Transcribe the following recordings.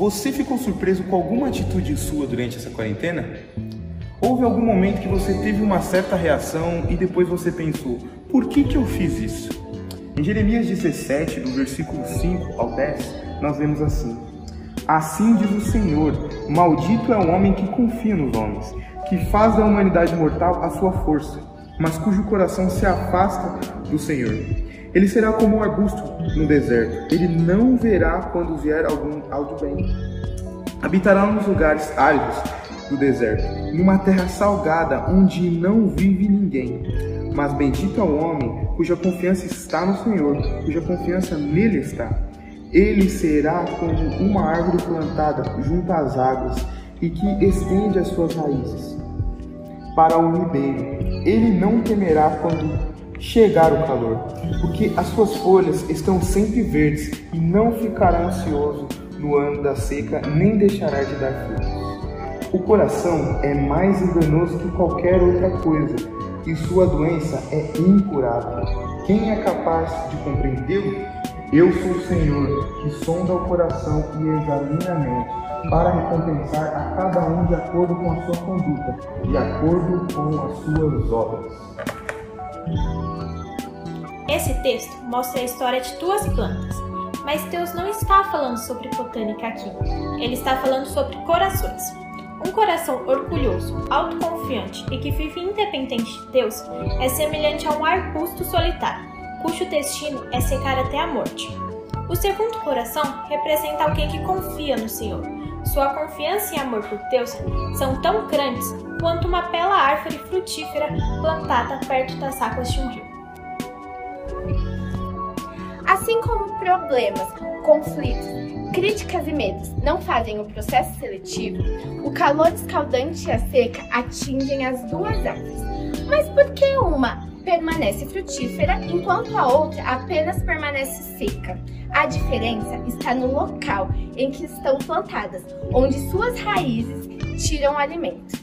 Você ficou surpreso com alguma atitude sua durante essa quarentena? Houve algum momento que você teve uma certa reação e depois você pensou: por que, que eu fiz isso? Em Jeremias 17, do versículo 5 ao 10, nós vemos assim: Assim diz o Senhor: Maldito é o homem que confia nos homens, que faz da humanidade mortal a sua força, mas cujo coração se afasta do Senhor. Ele será como um arbusto no deserto, ele não verá quando vier algum algo bem. Habitará nos lugares áridos do deserto, numa terra salgada onde não vive ninguém. Mas bendito é o homem cuja confiança está no Senhor, cuja confiança nele está. Ele será como uma árvore plantada junto às águas e que estende as suas raízes para o ribeiro. Ele não temerá quando chegar o calor, porque as suas folhas estão sempre verdes e não ficará ansioso no ano da seca, nem deixará de dar frutos. O coração é mais enganoso que qualquer outra coisa, e sua doença é incurável. Quem é capaz de compreendê-lo? Eu sou o Senhor, que sonda o coração e examina a mente, para recompensar a cada um de acordo com a sua conduta, de acordo com as suas obras. Esse texto mostra a história de duas plantas, mas Deus não está falando sobre botânica aqui. Ele está falando sobre corações. Um coração orgulhoso, autoconfiante e que vive independente de Deus é semelhante a um arbusto solitário, cujo destino é secar até a morte. O segundo coração representa alguém que confia no Senhor. Sua confiança e amor por Deus são tão grandes quanto uma bela árvore frutífera plantada perto das águas de um rio. Assim como problemas, conflitos, críticas e medos não fazem o processo seletivo, o calor escaldante e a seca atingem as duas árvores. Mas por que uma permanece frutífera enquanto a outra apenas permanece seca? A diferença está no local em que estão plantadas, onde suas raízes tiram alimento.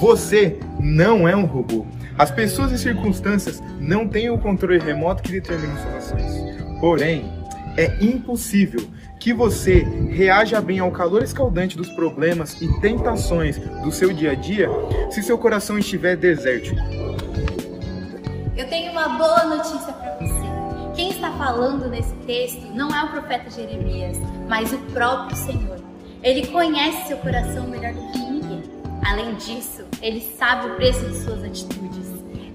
Você não é um robô. As pessoas e circunstâncias não têm o controle remoto que determina suas ações. Porém, é impossível que você reaja bem ao calor escaldante dos problemas e tentações do seu dia a dia se seu coração estiver desértico. Eu tenho uma boa notícia para falando nesse texto não é o profeta Jeremias, mas o próprio Senhor. Ele conhece seu coração melhor do que ninguém. Além disso, ele sabe o preço de suas atitudes.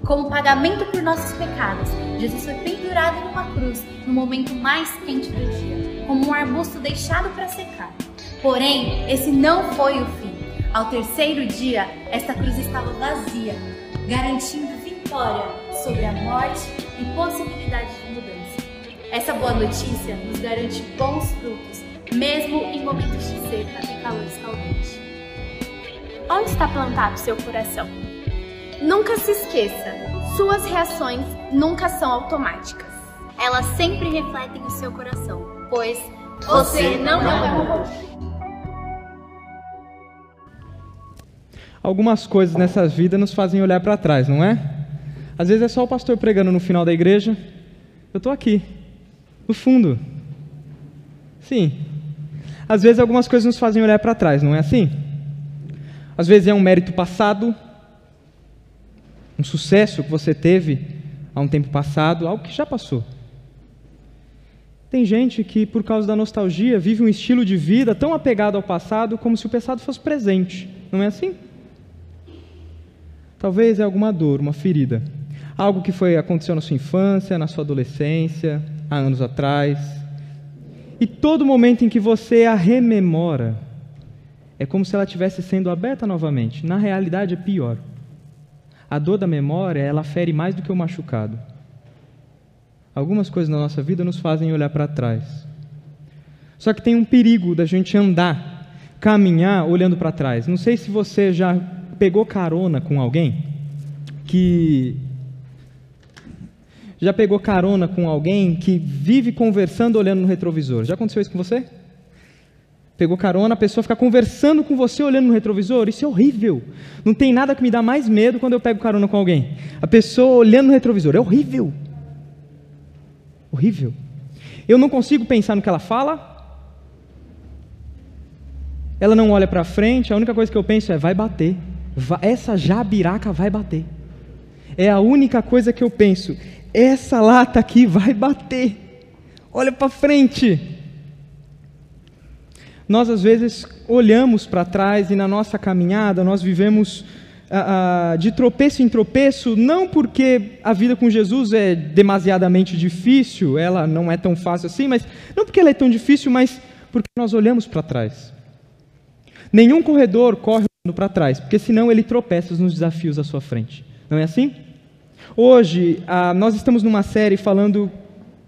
Como pagamento por nossos pecados, Jesus foi pendurado em uma cruz no momento mais quente do dia, como um arbusto deixado para secar. Porém, esse não foi o fim. Ao terceiro dia, esta cruz estava vazia, garantindo vitória sobre a morte e possibilidade de. Essa boa notícia nos garante bons frutos, mesmo em momentos de seca e calor escaldante. Onde está plantado seu coração? Nunca se esqueça, suas reações nunca são automáticas. Elas sempre refletem o seu coração, pois você não é um robô. Algumas coisas nessa vida nos fazem olhar para trás, não é? Às vezes é só o pastor pregando no final da igreja. Eu estou aqui, no fundo. Sim. Às vezes algumas coisas nos fazem olhar para trás, não é assim? Às vezes é um mérito passado, um sucesso que você teve há um tempo passado, algo que já passou. Tem gente que, por causa da nostalgia, vive um estilo de vida tão apegado ao passado como se o passado fosse presente. Não é assim? Talvez é alguma dor, uma ferida. Algo que foi aconteceu na sua infância, na sua adolescência, há anos atrás. E todo momento em que você a rememora, é como se ela estivesse sendo aberta novamente. Na realidade, é pior. A dor da memória, ela fere mais do que o machucado. Algumas coisas na nossa vida nos fazem olhar para trás. Só que tem um perigo da gente andar, caminhar olhando para trás. Não sei se você já pegou carona com alguém que já pegou carona com alguém que vive conversando olhando no retrovisor. Já aconteceu isso com você? pegou carona, a pessoa fica conversando com você olhando no retrovisor, isso é horrível. Não tem nada que me dá mais medo quando eu pego carona com alguém. A pessoa olhando no retrovisor, é horrível. Horrível. Eu não consigo pensar no que ela fala, ela não olha para frente, a única coisa que eu penso é: vai bater. Essa jabiraca vai bater. É a única coisa que eu penso. Essa lata aqui vai bater. Olha para frente. Nós às vezes olhamos para trás e na nossa caminhada nós vivemos ah, ah, de tropeço em tropeço, não porque a vida com Jesus é demasiadamente difícil, ela não é tão fácil assim, mas não porque ela é tão difícil, mas porque nós olhamos para trás. Nenhum corredor corre para trás, porque senão ele tropeça nos desafios à sua frente. Não é assim? Hoje, ah, nós estamos numa série falando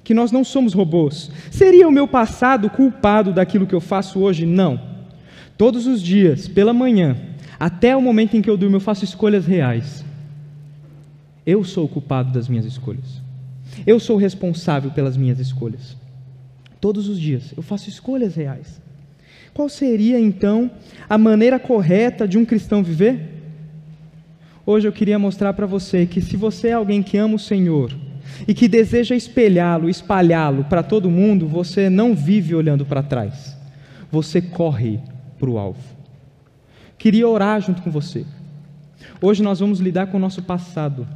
que nós não somos robôs. Seria o meu passado culpado daquilo que eu faço hoje? Não. Todos os dias, pela manhã, até o momento em que eu durmo, eu faço escolhas reais. Eu sou o culpado das minhas escolhas. Eu sou responsável pelas minhas escolhas. Todos os dias eu faço escolhas reais. Qual seria então a maneira correta de um cristão viver? Hoje eu queria mostrar para você que se você é alguém que ama o Senhor, e que deseja espelhá-lo, espalhá-lo para todo mundo, você não vive olhando para trás. Você corre para o alvo. Queria orar junto com você. Hoje nós vamos lidar com o nosso passado.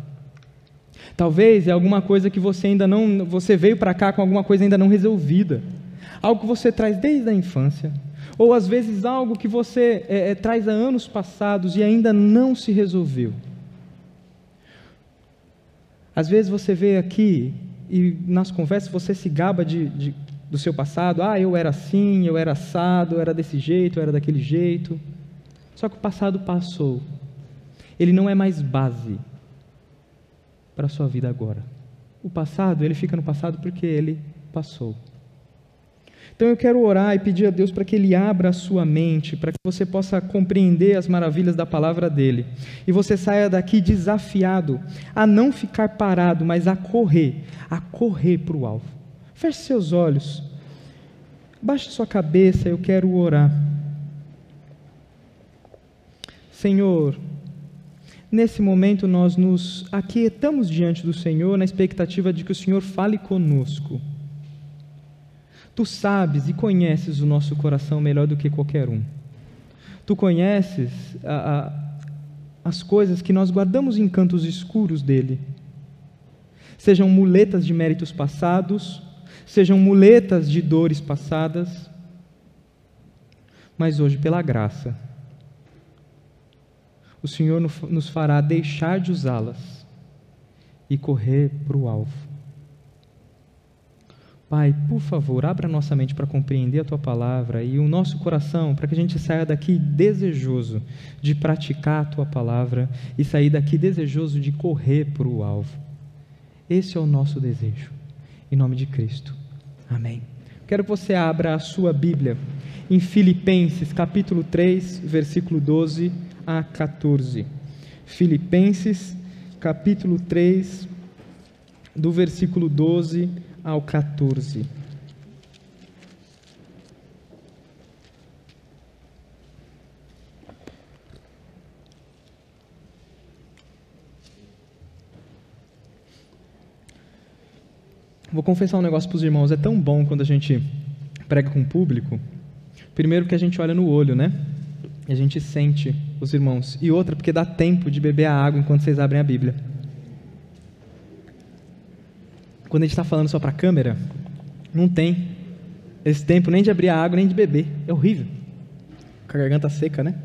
Talvez é alguma coisa que você ainda não, você veio para cá com alguma coisa ainda não resolvida, algo que você traz desde a infância, ou às vezes algo que você é, é, traz há anos passados e ainda não se resolveu. Às vezes você vê aqui e nas conversas você se gaba de, de, do seu passado. Ah, eu era assim, eu era assado, eu era desse jeito, eu era daquele jeito. Só que o passado passou. Ele não é mais base para a sua vida agora. O passado, ele fica no passado porque ele passou. Então eu quero orar e pedir a Deus para que Ele abra a sua mente, para que você possa compreender as maravilhas da palavra dele. E você saia daqui desafiado a não ficar parado, mas a correr, a correr para o alvo. Feche seus olhos, baixe sua cabeça, eu quero orar. Senhor, nesse momento nós nos aquietamos diante do Senhor na expectativa de que o Senhor fale conosco. Tu sabes e conheces o nosso coração melhor do que qualquer um. Tu conheces a, a, as coisas que nós guardamos em cantos escuros dele. Sejam muletas de méritos passados, sejam muletas de dores passadas, mas hoje, pela graça, o Senhor nos fará deixar de usá-las e correr para o alvo. Pai, por favor, abra nossa mente para compreender a tua palavra e o nosso coração para que a gente saia daqui desejoso de praticar a tua palavra e sair daqui desejoso de correr para o alvo. Esse é o nosso desejo. Em nome de Cristo. Amém. Quero que você abra a sua Bíblia em Filipenses, capítulo 3, versículo 12 a 14. Filipenses, capítulo 3, do versículo 12 ao 14. Vou confessar um negócio para os irmãos. É tão bom quando a gente prega com o público. Primeiro, que a gente olha no olho, né? E a gente sente os irmãos. E outra, porque dá tempo de beber a água enquanto vocês abrem a Bíblia. Quando a gente está falando só para a câmera, não tem esse tempo nem de abrir a água, nem de beber. É horrível. Com a garganta seca, né?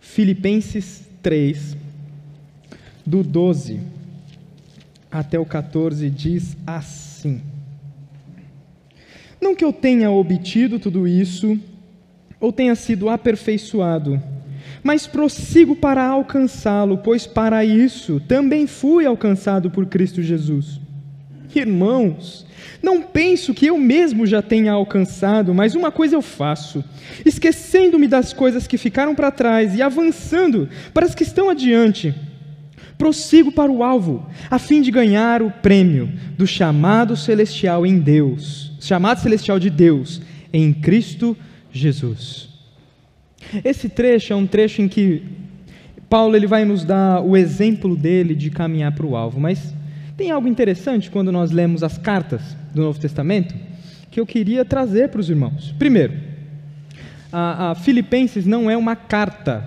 Filipenses 3, do 12 até o 14, diz assim: Não que eu tenha obtido tudo isso, ou tenha sido aperfeiçoado, mas prossigo para alcançá-lo, pois para isso também fui alcançado por Cristo Jesus. Irmãos, não penso que eu mesmo já tenha alcançado, mas uma coisa eu faço: esquecendo-me das coisas que ficaram para trás e avançando para as que estão adiante, prossigo para o alvo, a fim de ganhar o prêmio do chamado celestial em Deus, chamado celestial de Deus, em Cristo Jesus. Esse trecho é um trecho em que Paulo ele vai nos dar o exemplo dele de caminhar para o alvo, mas Tem algo interessante quando nós lemos as cartas do Novo Testamento que eu queria trazer para os irmãos. Primeiro, a, a Filipenses não é uma carta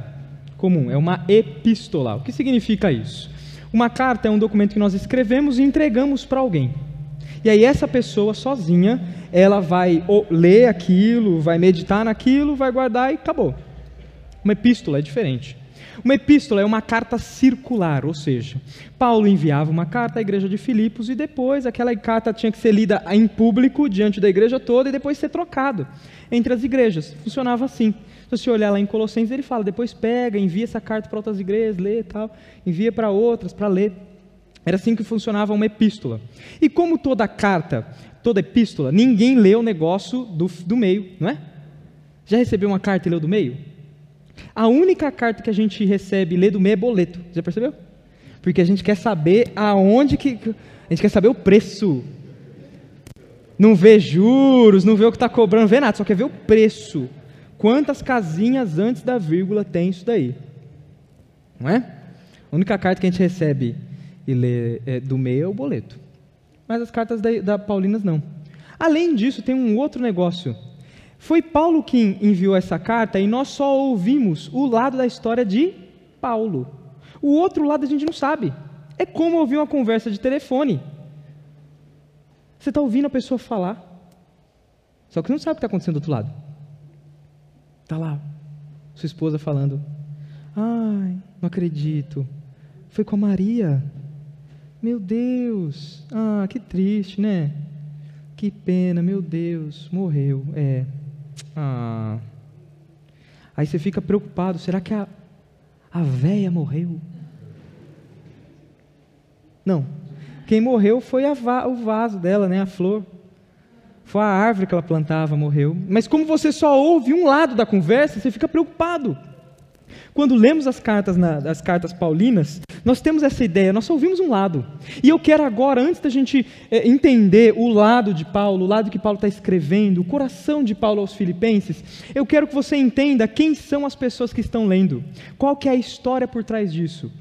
comum, é uma epístola. O que significa isso? Uma carta é um documento que nós escrevemos e entregamos para alguém. E aí essa pessoa sozinha, ela vai ler aquilo, vai meditar naquilo, vai guardar e acabou. Uma epístola é diferente. Uma epístola é uma carta circular, ou seja, Paulo enviava uma carta à igreja de Filipos e depois aquela carta tinha que ser lida em público diante da igreja toda e depois ser trocado entre as igrejas. Funcionava assim. Se você olhar lá em Colossenses, ele fala: depois pega, envia essa carta para outras igrejas, lê e tal, envia para outras para ler. Era assim que funcionava uma epístola. E como toda carta, toda epístola, ninguém lê o negócio do, do meio, não é? Já recebeu uma carta e leu do meio? A única carta que a gente recebe e lê do meio é boleto. Já percebeu? Porque a gente quer saber aonde que. A gente quer saber o preço. Não vê juros, não vê o que está cobrando, não vê nada, só quer ver o preço. Quantas casinhas antes da vírgula tem isso daí? Não é? A única carta que a gente recebe e lê é, do meio é o boleto. Mas as cartas da, da Paulinas não. Além disso, tem um outro negócio foi Paulo quem enviou essa carta e nós só ouvimos o lado da história de Paulo. O outro lado a gente não sabe. É como ouvir uma conversa de telefone. Você está ouvindo a pessoa falar, só que você não sabe o que está acontecendo do outro lado. Está lá, sua esposa falando: Ai, não acredito. Foi com a Maria. Meu Deus, ah, que triste, né? Que pena, meu Deus, morreu. É, ah. Aí você fica preocupado: será que a, a véia morreu? Não. Quem morreu foi va o vaso dela, né, a flor. Foi a árvore que ela plantava, morreu. Mas como você só ouve um lado da conversa, você fica preocupado. Quando lemos as cartas, na, as cartas paulinas, nós temos essa ideia, nós só ouvimos um lado. E eu quero agora, antes da gente é, entender o lado de Paulo, o lado que Paulo está escrevendo, o coração de Paulo aos filipenses, eu quero que você entenda quem são as pessoas que estão lendo, qual que é a história por trás disso.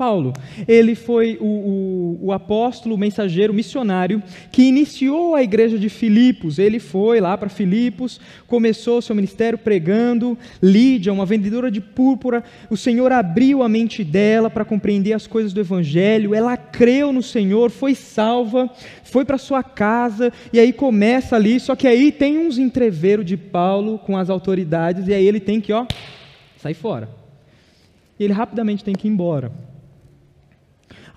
Paulo, ele foi o, o, o, apóstolo, o mensageiro, missionário que iniciou a igreja de Filipos. Ele foi lá para Filipos, começou seu ministério pregando. Lídia, uma vendedora de púrpura, o Senhor abriu a mente dela para compreender as coisas do Evangelho. Ela creu no Senhor, foi salva, foi para sua casa e aí começa ali. Só que aí tem uns entreveros de Paulo com as autoridades e aí ele tem que ó sair fora. E ele rapidamente tem que ir embora.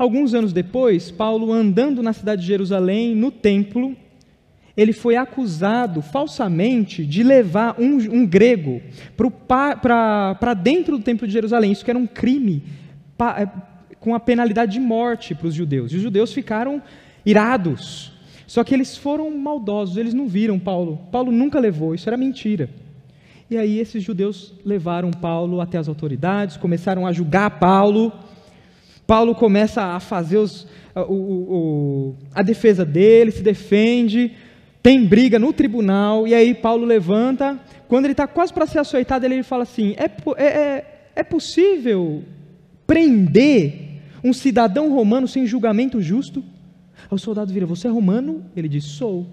Alguns anos depois, Paulo, andando na cidade de Jerusalém, no templo, ele foi acusado falsamente de levar um, um grego para dentro do templo de Jerusalém. Isso que era um crime pa, é, com a penalidade de morte para os judeus. E os judeus ficaram irados. Só que eles foram maldosos, eles não viram Paulo. Paulo nunca levou, isso era mentira. E aí esses judeus levaram Paulo até as autoridades, começaram a julgar Paulo. Paulo começa a fazer os, o, o, a defesa dele, se defende, tem briga no tribunal, e aí Paulo levanta. Quando ele está quase para ser açoitado, ele fala assim: é, é, é, é possível prender um cidadão romano sem julgamento justo? Aí o soldado vira: Você é romano? Ele diz: Sou.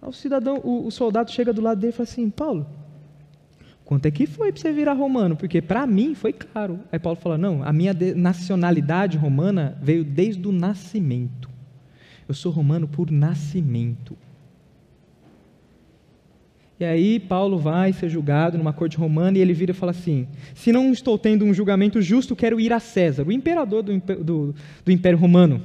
Aí o cidadão, o, o soldado chega do lado dele e fala assim: Paulo, Quanto é que foi para você virar romano? Porque para mim foi caro. Aí Paulo fala: não, a minha nacionalidade romana veio desde o nascimento. Eu sou romano por nascimento. E aí Paulo vai ser julgado numa corte romana e ele vira e fala assim: se não estou tendo um julgamento justo, quero ir a César, o imperador do, do, do Império Romano.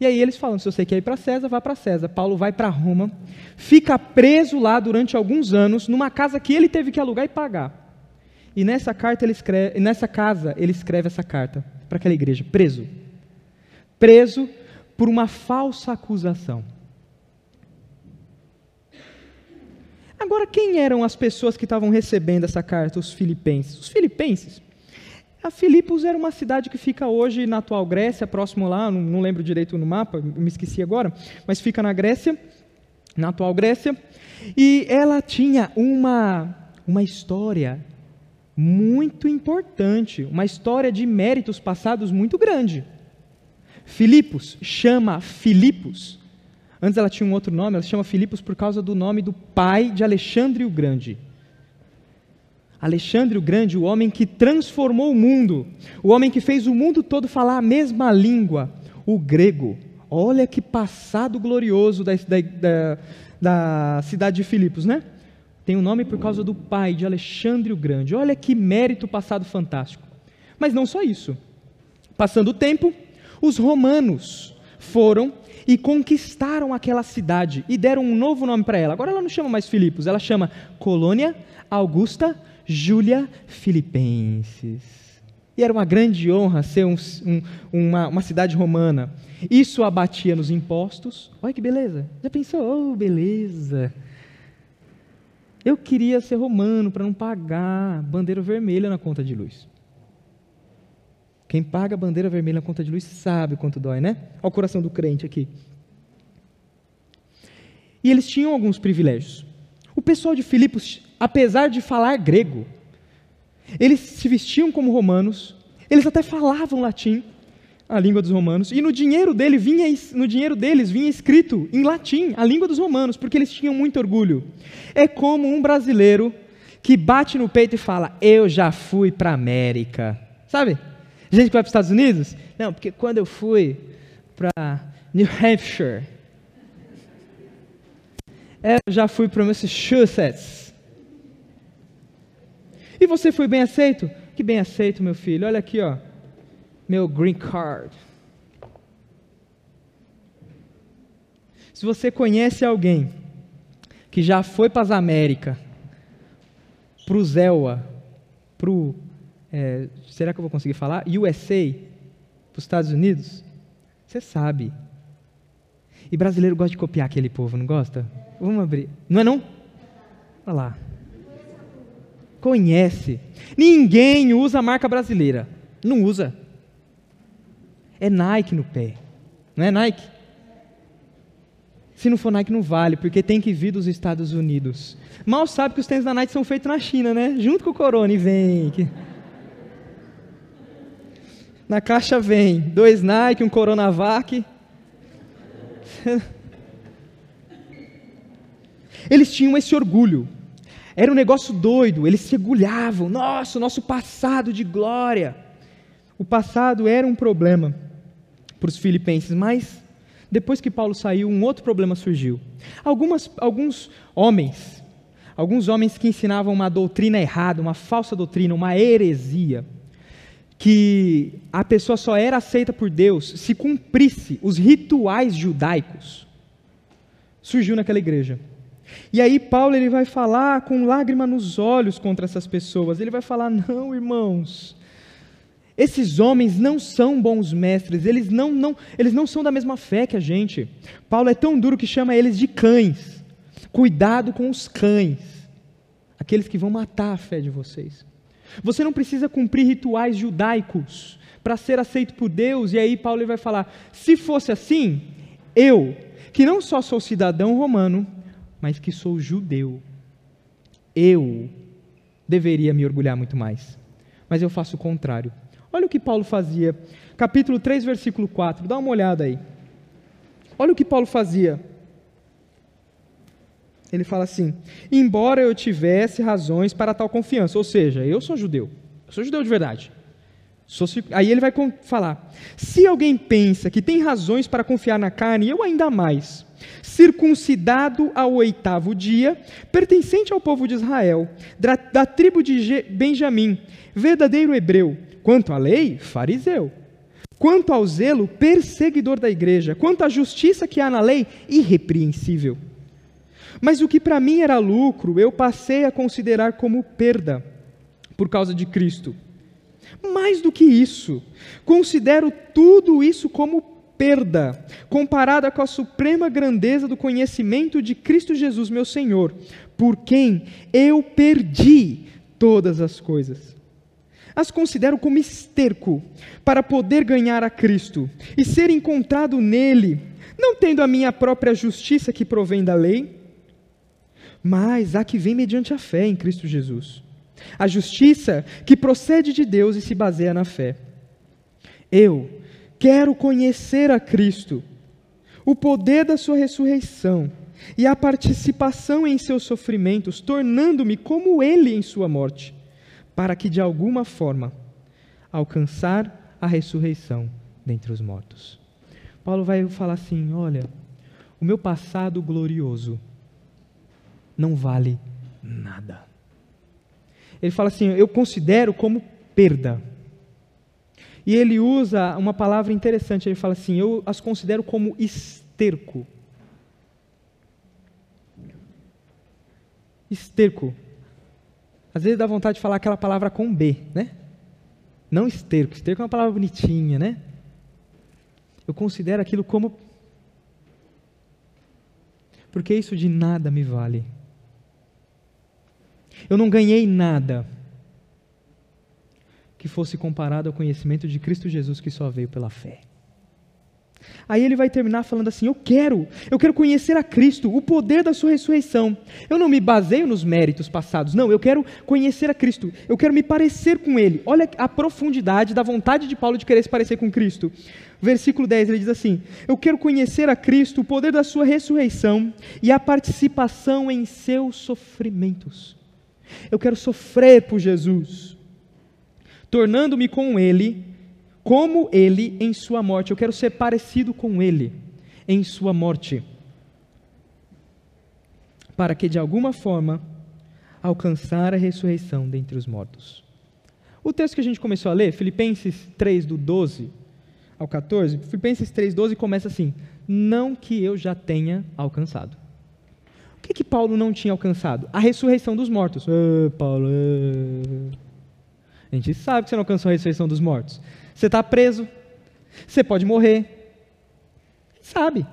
E aí eles falam: se você quer ir para César, vá para César. Paulo vai para Roma, fica preso lá durante alguns anos, numa casa que ele teve que alugar e pagar. E nessa carta ele escreve, nessa casa ele escreve essa carta para aquela igreja, preso. Preso por uma falsa acusação. Agora, quem eram as pessoas que estavam recebendo essa carta? Os filipenses. Os filipenses a Filipos era uma cidade que fica hoje na atual Grécia, próximo lá, não, não lembro direito no mapa, me esqueci agora, mas fica na Grécia, na atual Grécia, e ela tinha uma, uma história muito importante, uma história de méritos passados muito grande. Filipos chama Filipos. Antes ela tinha um outro nome, ela chama Filipos por causa do nome do pai de Alexandre o Grande. Alexandre o Grande, o homem que transformou o mundo, o homem que fez o mundo todo falar a mesma língua, o grego. Olha que passado glorioso da, da, da, da cidade de Filipos, né? Tem o um nome por causa do pai de Alexandre o Grande. Olha que mérito passado fantástico. Mas não só isso. Passando o tempo, os romanos foram e conquistaram aquela cidade e deram um novo nome para ela. Agora ela não chama mais Filipos, ela chama Colônia Augusta Júlia Filipenses. E era uma grande honra ser um, um, uma, uma, cidade romana. Isso abatia nos impostos. Olha que beleza. Já pensou? Oh, beleza. Eu queria ser romano para não pagar bandeira vermelha na conta de luz. Quem paga bandeira vermelha na conta de luz sabe quanto dói, né? Olha o coração do crente aqui. E eles tinham alguns privilégios. O pessoal de Filipos, apesar de falar grego, eles se vestiam como romanos, eles até falavam latim, a língua dos romanos, e no dinheiro, dele vinha, no dinheiro deles vinha escrito em latim, a língua dos romanos, porque eles tinham muito orgulho. É como um brasileiro que bate no peito e fala: Eu já fui para América. Sabe? Gente que vai para os Estados Unidos? Não, porque quando eu fui para New Hampshire, eu já fui para Massachusetts. E você foi bem aceito? Que bem aceito, meu filho. Olha aqui, ó. Meu green card. Se você conhece alguém que já foi para as Américas, para o ZELA, para o é, será que eu vou conseguir falar? USA, para os Estados Unidos? Você sabe. E brasileiro gosta de copiar aquele povo, não gosta? Vamos abrir. Não é não? Olha lá. Conhece. Ninguém usa a marca brasileira. Não usa. É Nike no pé. Não é Nike? Se não for Nike, não vale, porque tem que vir dos Estados Unidos. Mal sabe que os tênis da Nike são feitos na China, né? Junto com o Corona, e vem. Na caixa vem dois Nike, um Coronavac. Eles tinham esse orgulho. Era um negócio doido, eles se orgulhavam. Nossa, o nosso passado de glória. O passado era um problema para os filipenses, mas depois que Paulo saiu, um outro problema surgiu. Algumas, alguns homens, alguns homens que ensinavam uma doutrina errada, uma falsa doutrina, uma heresia, que a pessoa só era aceita por Deus se cumprisse os rituais judaicos, surgiu naquela igreja. E aí Paulo ele vai falar com lágrima nos olhos contra essas pessoas. Ele vai falar: "Não, irmãos, esses homens não são bons mestres, eles não, não, eles não são da mesma fé que a gente. Paulo é tão duro que chama eles de cães. Cuidado com os cães, aqueles que vão matar a fé de vocês. Você não precisa cumprir rituais judaicos para ser aceito por Deus. E aí Paulo vai falar: se fosse assim, eu, que não só sou cidadão romano, mas que sou judeu, eu deveria me orgulhar muito mais. Mas eu faço o contrário. Olha o que Paulo fazia. Capítulo 3, versículo 4. Dá uma olhada aí. Olha o que Paulo fazia. Ele fala assim: embora eu tivesse razões para tal confiança, ou seja, eu sou judeu, eu sou judeu de verdade. Aí ele vai falar: se alguém pensa que tem razões para confiar na carne, eu ainda mais. Circuncidado ao oitavo dia, pertencente ao povo de Israel, da, da tribo de Benjamim, verdadeiro hebreu, quanto à lei, fariseu. Quanto ao zelo, perseguidor da igreja. Quanto à justiça que há na lei, irrepreensível. Mas o que para mim era lucro, eu passei a considerar como perda por causa de Cristo. Mais do que isso, considero tudo isso como perda, comparada com a suprema grandeza do conhecimento de Cristo Jesus, meu Senhor, por quem eu perdi todas as coisas. As considero como esterco para poder ganhar a Cristo e ser encontrado nele, não tendo a minha própria justiça que provém da lei, mas a que vem mediante a fé em Cristo Jesus. A justiça que procede de Deus e se baseia na fé. Eu, quero conhecer a Cristo, o poder da Sua ressurreição e a participação em seus sofrimentos, tornando-me como Ele em Sua morte, para que de alguma forma alcançar a ressurreição dentre os mortos. Paulo vai falar assim: olha, o meu passado glorioso não vale nada. Ele fala assim: eu considero como perda. E ele usa uma palavra interessante, ele fala assim: eu as considero como esterco. Esterco. Às vezes dá vontade de falar aquela palavra com B, né? Não esterco. Esterco é uma palavra bonitinha, né? Eu considero aquilo como. Porque isso de nada me vale. Eu não ganhei nada que fosse comparado ao conhecimento de Cristo Jesus que só veio pela fé. Aí ele vai terminar falando assim: Eu quero, eu quero conhecer a Cristo, o poder da Sua ressurreição. Eu não me baseio nos méritos passados, não, eu quero conhecer a Cristo, eu quero me parecer com Ele. Olha a profundidade da vontade de Paulo de querer se parecer com Cristo. Versículo 10 ele diz assim: Eu quero conhecer a Cristo, o poder da Sua ressurreição e a participação em seus sofrimentos. Eu quero sofrer por Jesus, tornando-me com Ele, como Ele em Sua morte. Eu quero ser parecido com Ele em Sua morte, para que de alguma forma alcançar a ressurreição dentre os mortos. O texto que a gente começou a ler, Filipenses 3, do 12 ao 14, Filipenses 3, 12 começa assim: Não que eu já tenha alcançado que, que Paulo não tinha alcançado? A ressurreição dos mortos. Paulo, a gente sabe que você não alcançou a ressurreição dos mortos. Você está preso, você pode morrer. Sabe.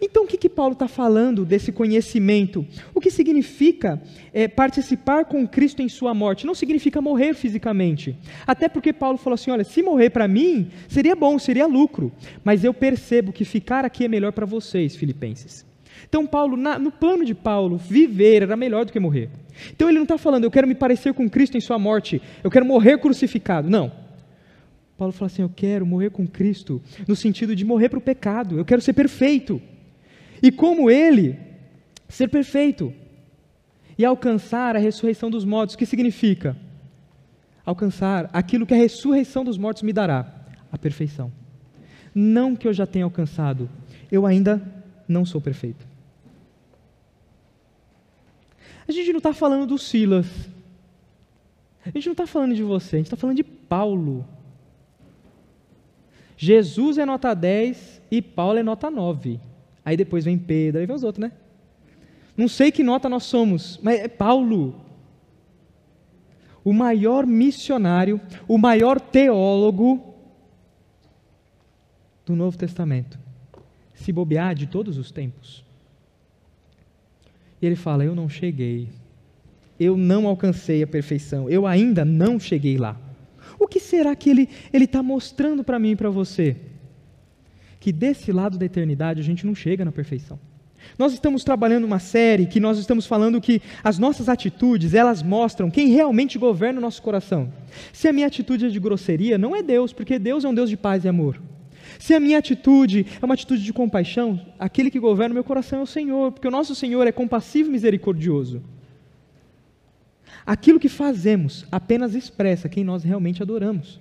Então, o que, que Paulo está falando desse conhecimento? O que significa é, participar com Cristo em sua morte? Não significa morrer fisicamente. Até porque Paulo falou assim: olha, se morrer para mim, seria bom, seria lucro. Mas eu percebo que ficar aqui é melhor para vocês, filipenses. Então, Paulo, na, no plano de Paulo, viver era melhor do que morrer. Então, ele não está falando, eu quero me parecer com Cristo em sua morte, eu quero morrer crucificado. Não. Paulo fala assim: eu quero morrer com Cristo, no sentido de morrer para o pecado, eu quero ser perfeito. E como ele, ser perfeito. E alcançar a ressurreição dos mortos, o que significa? Alcançar aquilo que a ressurreição dos mortos me dará, a perfeição. Não que eu já tenha alcançado, eu ainda não sou perfeito. A gente não está falando do Silas. A gente não está falando de você, a gente está falando de Paulo. Jesus é nota 10 e Paulo é nota 9. Aí depois vem Pedro, aí vem os outros, né? Não sei que nota nós somos, mas é Paulo. O maior missionário, o maior teólogo do Novo Testamento. Se bobear de todos os tempos. E ele fala: Eu não cheguei. Eu não alcancei a perfeição. Eu ainda não cheguei lá. O que será que ele está mostrando para mim e para você? Que desse lado da eternidade a gente não chega na perfeição. Nós estamos trabalhando uma série que nós estamos falando que as nossas atitudes, elas mostram quem realmente governa o nosso coração. Se a minha atitude é de grosseria, não é Deus, porque Deus é um Deus de paz e amor. Se a minha atitude é uma atitude de compaixão, aquele que governa o meu coração é o Senhor, porque o nosso Senhor é compassivo e misericordioso. Aquilo que fazemos apenas expressa quem nós realmente adoramos.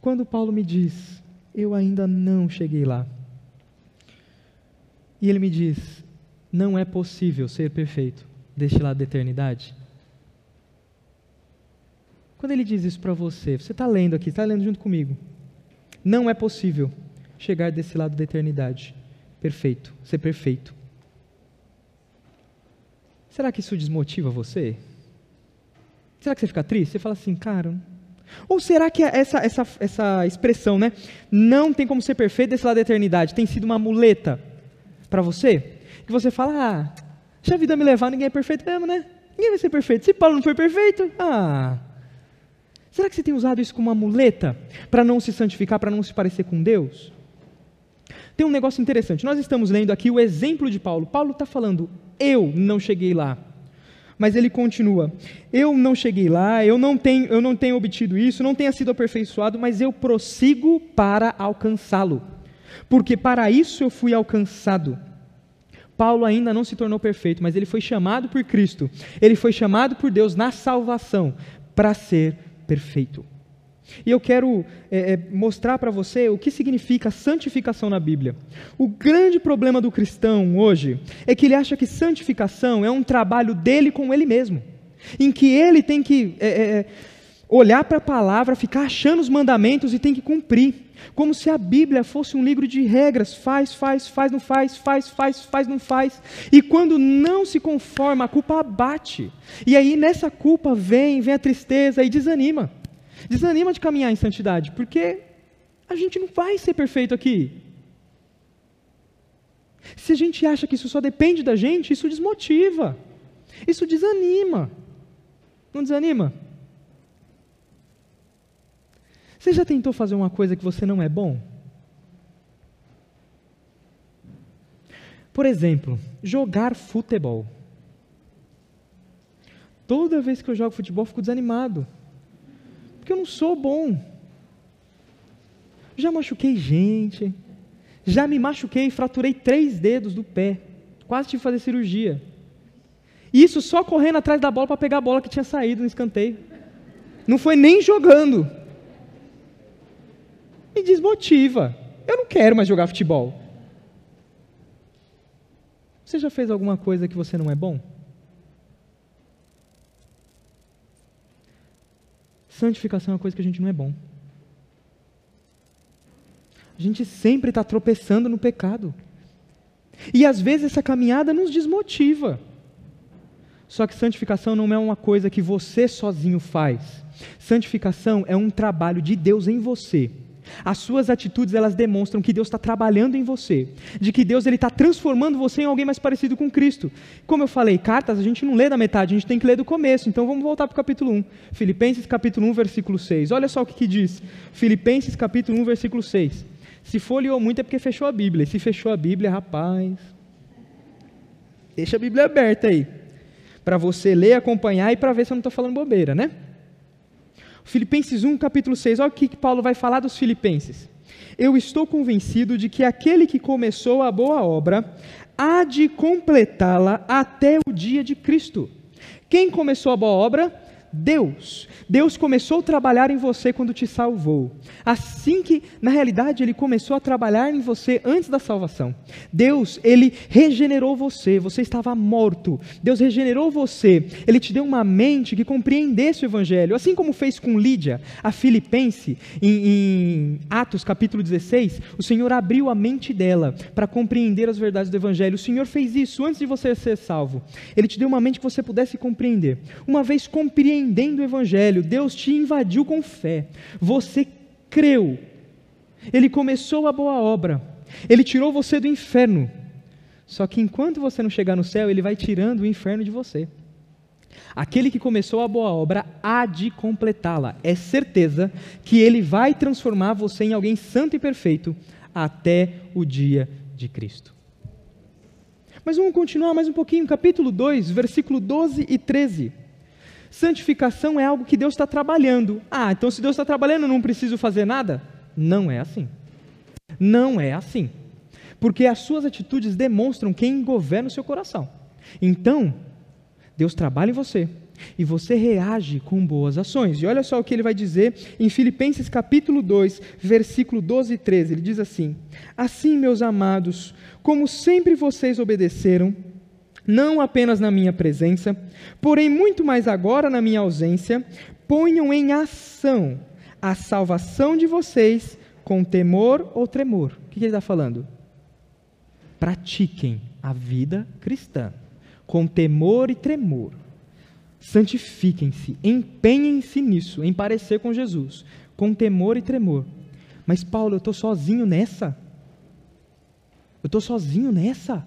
Quando Paulo me diz, eu ainda não cheguei lá, e ele me diz, não é possível ser perfeito deste lado da eternidade, quando ele diz isso para você, você está lendo aqui, está lendo junto comigo. Não é possível chegar desse lado da eternidade. Perfeito, ser perfeito. Será que isso desmotiva você? Será que você fica triste? Você fala assim, cara. Ou será que essa, essa, essa expressão, né? Não tem como ser perfeito desse lado da eternidade, tem sido uma muleta para você? Que você fala, ah, se a vida me levar, ninguém é perfeito mesmo, né? Ninguém vai ser perfeito. Se Paulo não foi perfeito, ah, Será que você tem usado isso como uma muleta para não se santificar, para não se parecer com Deus? Tem um negócio interessante. Nós estamos lendo aqui o exemplo de Paulo. Paulo está falando, eu não cheguei lá. Mas ele continua: Eu não cheguei lá, eu não tenho, eu não tenho obtido isso, não tenha sido aperfeiçoado, mas eu prossigo para alcançá-lo. Porque para isso eu fui alcançado. Paulo ainda não se tornou perfeito, mas ele foi chamado por Cristo. Ele foi chamado por Deus na salvação para ser perfeito. E eu quero é, é mostrar para você o que significa santificação na Bíblia. O grande problema do cristão hoje é que ele acha que santificação é um trabalho dele com ele mesmo, em que ele tem que é, é, é olhar para a palavra, ficar achando os mandamentos e tem que cumprir. Como se a Bíblia fosse um livro de regras, faz, faz, faz, não faz, faz, faz, faz, não faz. E quando não se conforma, a culpa abate. E aí nessa culpa vem, vem a tristeza e desanima. Desanima de caminhar em santidade, porque a gente não vai ser perfeito aqui. Se a gente acha que isso só depende da gente, isso desmotiva. Isso desanima. Não desanima? Você já tentou fazer uma coisa que você não é bom? Por exemplo, jogar futebol. Toda vez que eu jogo futebol, eu fico desanimado. Porque eu não sou bom. Já machuquei gente. Já me machuquei e fraturei três dedos do pé. Quase tive que fazer cirurgia. E isso só correndo atrás da bola para pegar a bola que tinha saído no escanteio. Não foi nem jogando. Me desmotiva. Eu não quero mais jogar futebol. Você já fez alguma coisa que você não é bom? Santificação é uma coisa que a gente não é bom. A gente sempre está tropeçando no pecado. E às vezes essa caminhada nos desmotiva. Só que santificação não é uma coisa que você sozinho faz. Santificação é um trabalho de Deus em você. As suas atitudes elas demonstram que Deus está trabalhando em você, de que Deus ele está transformando você em alguém mais parecido com Cristo. Como eu falei, cartas a gente não lê da metade, a gente tem que ler do começo. Então vamos voltar para o capítulo 1. Filipenses capítulo 1, versículo 6. Olha só o que, que diz. Filipenses capítulo 1, versículo 6. Se folheou muito é porque fechou a Bíblia. Se fechou a Bíblia, rapaz, deixa a Bíblia aberta aí. Para você ler, acompanhar e para ver se eu não estou falando bobeira, né? Filipenses 1, capítulo 6, olha o que Paulo vai falar dos Filipenses. Eu estou convencido de que aquele que começou a boa obra há de completá-la até o dia de Cristo. Quem começou a boa obra? Deus. Deus começou a trabalhar em você quando te salvou. Assim que, na realidade, Ele começou a trabalhar em você antes da salvação. Deus, Ele regenerou você. Você estava morto. Deus regenerou você. Ele te deu uma mente que compreendesse o Evangelho. Assim como fez com Lídia, a Filipense, em, em Atos capítulo 16, o Senhor abriu a mente dela para compreender as verdades do Evangelho. O Senhor fez isso antes de você ser salvo. Ele te deu uma mente que você pudesse compreender. Uma vez compreendendo, entendendo o Evangelho, Deus te invadiu com fé, você creu, Ele começou a boa obra, Ele tirou você do inferno. Só que enquanto você não chegar no céu, Ele vai tirando o inferno de você. Aquele que começou a boa obra há de completá-la. É certeza que Ele vai transformar você em alguém santo e perfeito até o dia de Cristo. Mas vamos continuar mais um pouquinho, capítulo 2, versículo 12 e 13. Santificação é algo que Deus está trabalhando. Ah, então se Deus está trabalhando, eu não preciso fazer nada? Não é assim. Não é assim. Porque as suas atitudes demonstram quem governa o seu coração. Então, Deus trabalha em você e você reage com boas ações. E olha só o que ele vai dizer em Filipenses capítulo 2, versículo 12 e 13. Ele diz assim: Assim, meus amados, como sempre vocês obedeceram, não apenas na minha presença, porém muito mais agora na minha ausência, ponham em ação a salvação de vocês com temor ou tremor. O que ele está falando? Pratiquem a vida cristã com temor e tremor. Santifiquem-se, empenhem-se nisso, em parecer com Jesus, com temor e tremor. Mas, Paulo, eu estou sozinho nessa? Eu estou sozinho nessa?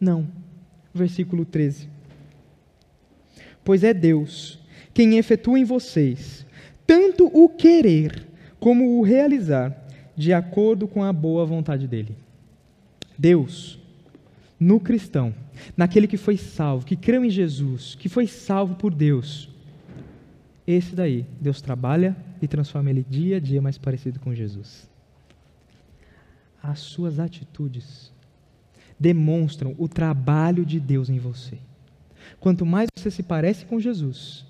Não versículo 13. Pois é Deus quem efetua em vocês tanto o querer como o realizar, de acordo com a boa vontade dele. Deus no cristão, naquele que foi salvo, que creu em Jesus, que foi salvo por Deus, esse daí, Deus trabalha e transforma ele dia a dia mais parecido com Jesus. As suas atitudes demonstram o trabalho de Deus em você. Quanto mais você se parece com Jesus,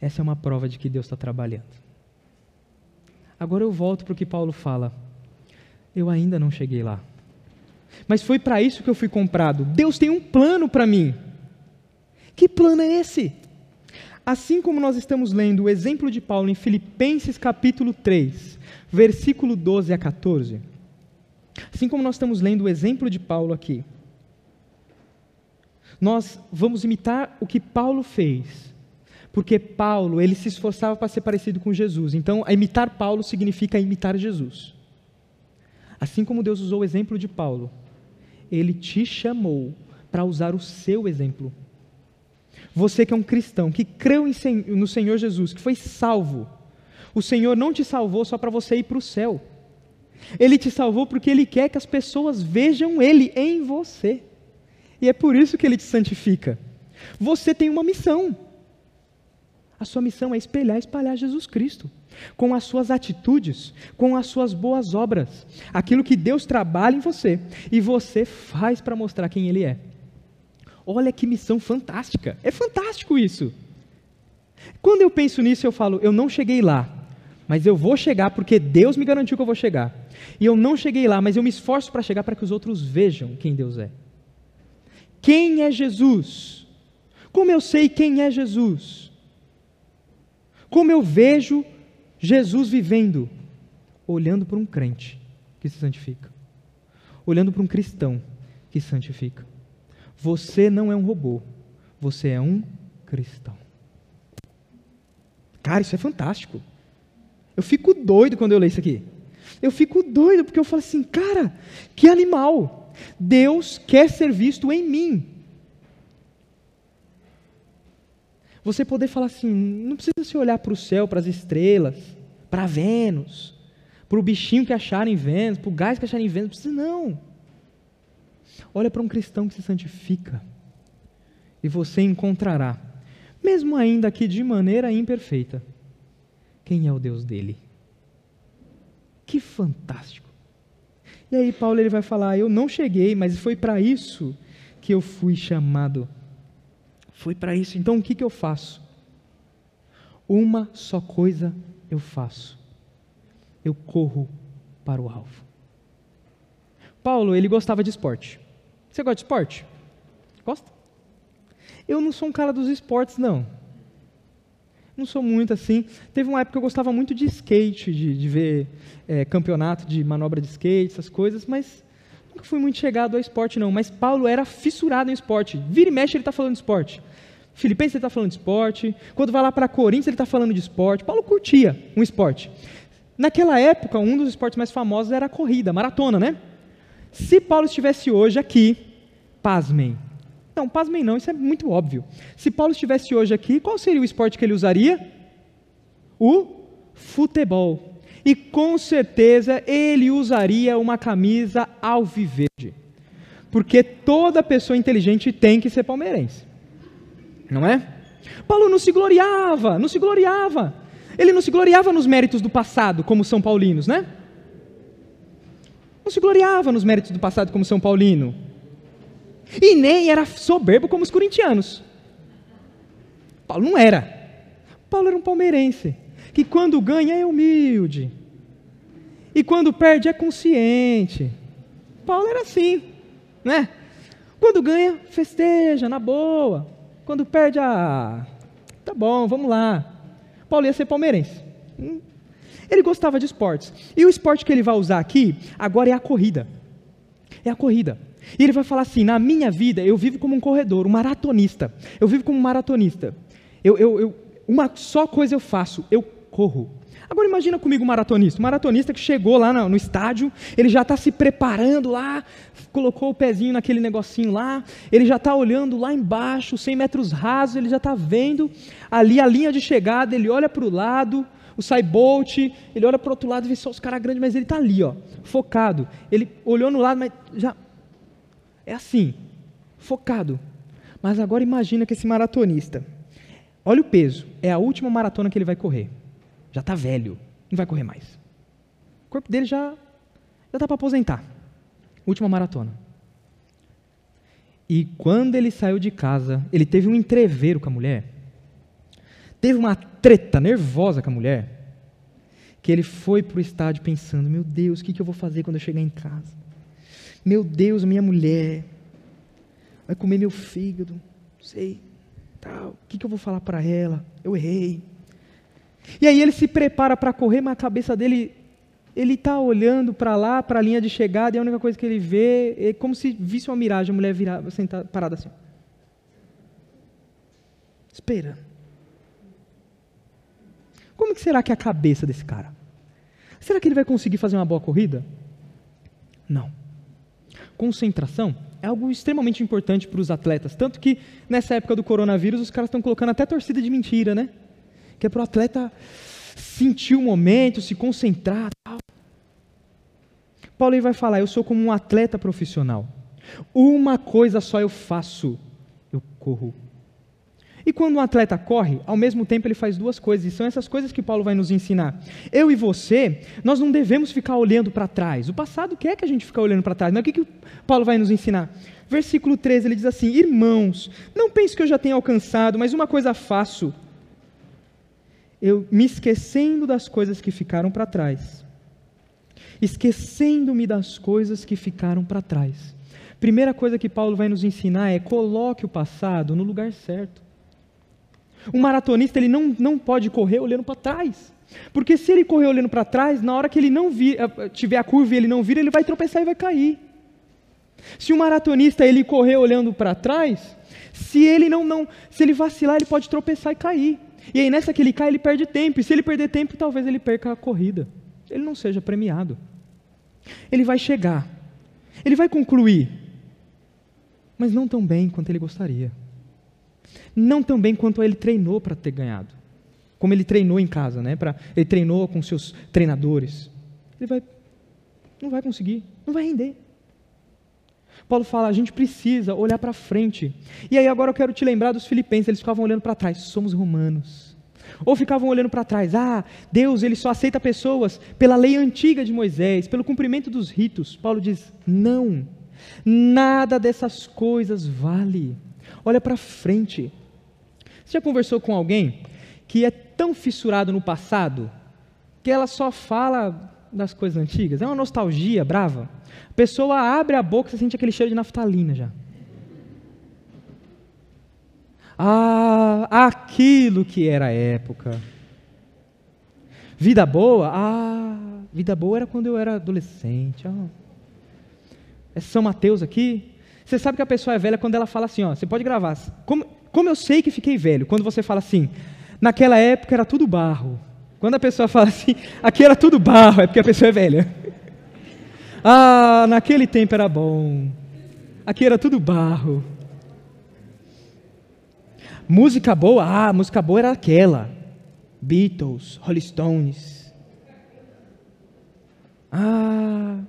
essa é uma prova de que Deus está trabalhando. Agora eu volto para o que Paulo fala. Eu ainda não cheguei lá. Mas foi para isso que eu fui comprado. Deus tem um plano para mim. Que plano é esse? Assim como nós estamos lendo o exemplo de Paulo em Filipenses capítulo 3, versículo 12 a 14. Assim como nós estamos lendo o exemplo de Paulo aqui, nós vamos imitar o que Paulo fez, porque Paulo, ele se esforçava para ser parecido com Jesus. Então, imitar Paulo significa imitar Jesus. Assim como Deus usou o exemplo de Paulo, ele te chamou para usar o seu exemplo você que é um cristão, que creu no Senhor Jesus, que foi salvo, o Senhor não te salvou só para você ir para o céu. Ele te salvou porque Ele quer que as pessoas vejam Ele em você. E é por isso que Ele te santifica. Você tem uma missão. A sua missão é espelhar e espalhar Jesus Cristo. Com as suas atitudes, com as suas boas obras. Aquilo que Deus trabalha em você e você faz para mostrar quem Ele é. Olha que missão fantástica. É fantástico isso. Quando eu penso nisso, eu falo, eu não cheguei lá, mas eu vou chegar porque Deus me garantiu que eu vou chegar. E eu não cheguei lá, mas eu me esforço para chegar para que os outros vejam quem Deus é. Quem é Jesus? Como eu sei quem é Jesus? Como eu vejo Jesus vivendo? Olhando para um crente que se santifica, olhando para um cristão que se santifica. Você não é um robô, você é um cristão. Cara, isso é fantástico. Eu fico doido quando eu leio isso aqui. Eu fico doido porque eu falo assim, cara, que animal. Deus quer ser visto em mim. Você poder falar assim, não precisa se olhar para o céu, para as estrelas, para Vênus, para o bichinho que acharem Vênus, para o gás que acharem Vênus, não precisa não. Olha para um cristão que se santifica e você encontrará, mesmo ainda que de maneira imperfeita, quem é o Deus dele. Que fantástico! E aí Paulo ele vai falar: eu não cheguei, mas foi para isso que eu fui chamado. Foi para isso. Então o que, que eu faço? Uma só coisa eu faço. Eu corro para o alvo. Paulo, ele gostava de esporte. Você gosta de esporte? Gosta? Eu não sou um cara dos esportes, não. Não sou muito assim. Teve uma época que eu gostava muito de skate, de, de ver é, campeonato de manobra de skate, essas coisas, mas nunca fui muito chegado ao esporte, não. Mas Paulo era fissurado em esporte. Vira e mexe, ele está falando de esporte. Filipenses, ele está falando de esporte. Quando vai lá para Corinthians, ele está falando de esporte. Paulo curtia um esporte. Naquela época, um dos esportes mais famosos era a corrida, a maratona, né? Se Paulo estivesse hoje aqui, pasmem. Não, pasmem não, isso é muito óbvio. Se Paulo estivesse hoje aqui, qual seria o esporte que ele usaria? O futebol. E com certeza ele usaria uma camisa alviverde. Porque toda pessoa inteligente tem que ser palmeirense. Não é? Paulo não se gloriava, não se gloriava. Ele não se gloriava nos méritos do passado, como São Paulinos, né? Não se gloriava nos méritos do passado como São Paulino. E nem era soberbo como os corintianos. Paulo não era. Paulo era um palmeirense, que quando ganha é humilde. E quando perde é consciente. Paulo era assim, né? Quando ganha, festeja, na boa. Quando perde, ah, tá bom, vamos lá. Paulo ia ser palmeirense. Hum, ele gostava de esportes. E o esporte que ele vai usar aqui, agora é a corrida. É a corrida. E ele vai falar assim: na minha vida, eu vivo como um corredor, um maratonista. Eu vivo como um maratonista. Eu, eu, eu, uma só coisa eu faço: eu corro. Agora imagina comigo um maratonista. Um maratonista que chegou lá no, no estádio, ele já está se preparando lá, colocou o pezinho naquele negocinho lá, ele já está olhando lá embaixo, 100 metros rasos, ele já está vendo ali a linha de chegada, ele olha para o lado, o Saibolt, ele olha para o outro lado e vê só os caras grandes, mas ele está ali, ó, focado. Ele olhou no lado, mas já é assim, focado. Mas agora imagina que esse maratonista, olha o peso, é a última maratona que ele vai correr. Já está velho, não vai correr mais. O corpo dele já já está para aposentar. Última maratona. E quando ele saiu de casa, ele teve um entreveiro com a mulher. Teve uma treta nervosa com a mulher. Que ele foi para o estádio pensando: Meu Deus, o que, que eu vou fazer quando eu chegar em casa? Meu Deus, minha mulher vai comer meu fígado, não sei, tal. O que, eu vou falar para ela? Eu errei. E aí ele se prepara para correr, mas a cabeça dele ele está olhando para lá, para a linha de chegada, e a única coisa que ele vê é como se visse uma miragem, a mulher virada, sentada, parada assim. Espera. Como que será que é a cabeça desse cara? Será que ele vai conseguir fazer uma boa corrida? Não. Concentração é algo extremamente importante para os atletas, tanto que nessa época do coronavírus os caras estão colocando até torcida de mentira, né? Que é para o atleta sentir o momento, se concentrar. Tal. Paulo vai falar: eu sou como um atleta profissional. Uma coisa só eu faço: eu corro. E quando um atleta corre, ao mesmo tempo ele faz duas coisas, e são essas coisas que Paulo vai nos ensinar. Eu e você, nós não devemos ficar olhando para trás. O passado quer que a gente fique olhando para trás, mas o que, que Paulo vai nos ensinar? Versículo 13, ele diz assim: Irmãos, não pense que eu já tenho alcançado, mas uma coisa faço. Eu me esquecendo das coisas que ficaram para trás esquecendo-me das coisas que ficaram para trás. Primeira coisa que Paulo vai nos ensinar é coloque o passado no lugar certo. Um maratonista ele não, não pode correr olhando para trás. Porque se ele correr olhando para trás, na hora que ele não vir, eh, tiver a curva e ele não vira, ele vai tropeçar e vai cair. Se o um maratonista ele correr olhando para trás, se ele não, não, se ele vacilar, ele pode tropeçar e cair. E aí nessa que ele cai, ele perde tempo. E se ele perder tempo, talvez ele perca a corrida. Ele não seja premiado. Ele vai chegar, ele vai concluir, mas não tão bem quanto ele gostaria. Não tão bem quanto ele treinou para ter ganhado. Como ele treinou em casa, né? Pra, ele treinou com seus treinadores. Ele vai, não vai conseguir, não vai render. Paulo fala, a gente precisa olhar para frente. E aí agora eu quero te lembrar dos filipenses, eles ficavam olhando para trás, somos romanos. Ou ficavam olhando para trás, ah, Deus ele só aceita pessoas pela lei antiga de Moisés, pelo cumprimento dos ritos. Paulo diz: não, nada dessas coisas vale. Olha para frente. Você já conversou com alguém que é tão fissurado no passado que ela só fala das coisas antigas? É uma nostalgia brava. A pessoa abre a boca e sente aquele cheiro de naftalina já. Ah, aquilo que era a época. Vida boa? Ah, vida boa era quando eu era adolescente. Ah. É São Mateus aqui. Você sabe que a pessoa é velha quando ela fala assim, ó, você pode gravar. Como, como eu sei que fiquei velho? Quando você fala assim, naquela época era tudo barro. Quando a pessoa fala assim, aqui era tudo barro, é porque a pessoa é velha. ah, naquele tempo era bom. Aqui era tudo barro. Música boa? Ah, música boa era aquela. Beatles, Rolling Stones. Ah,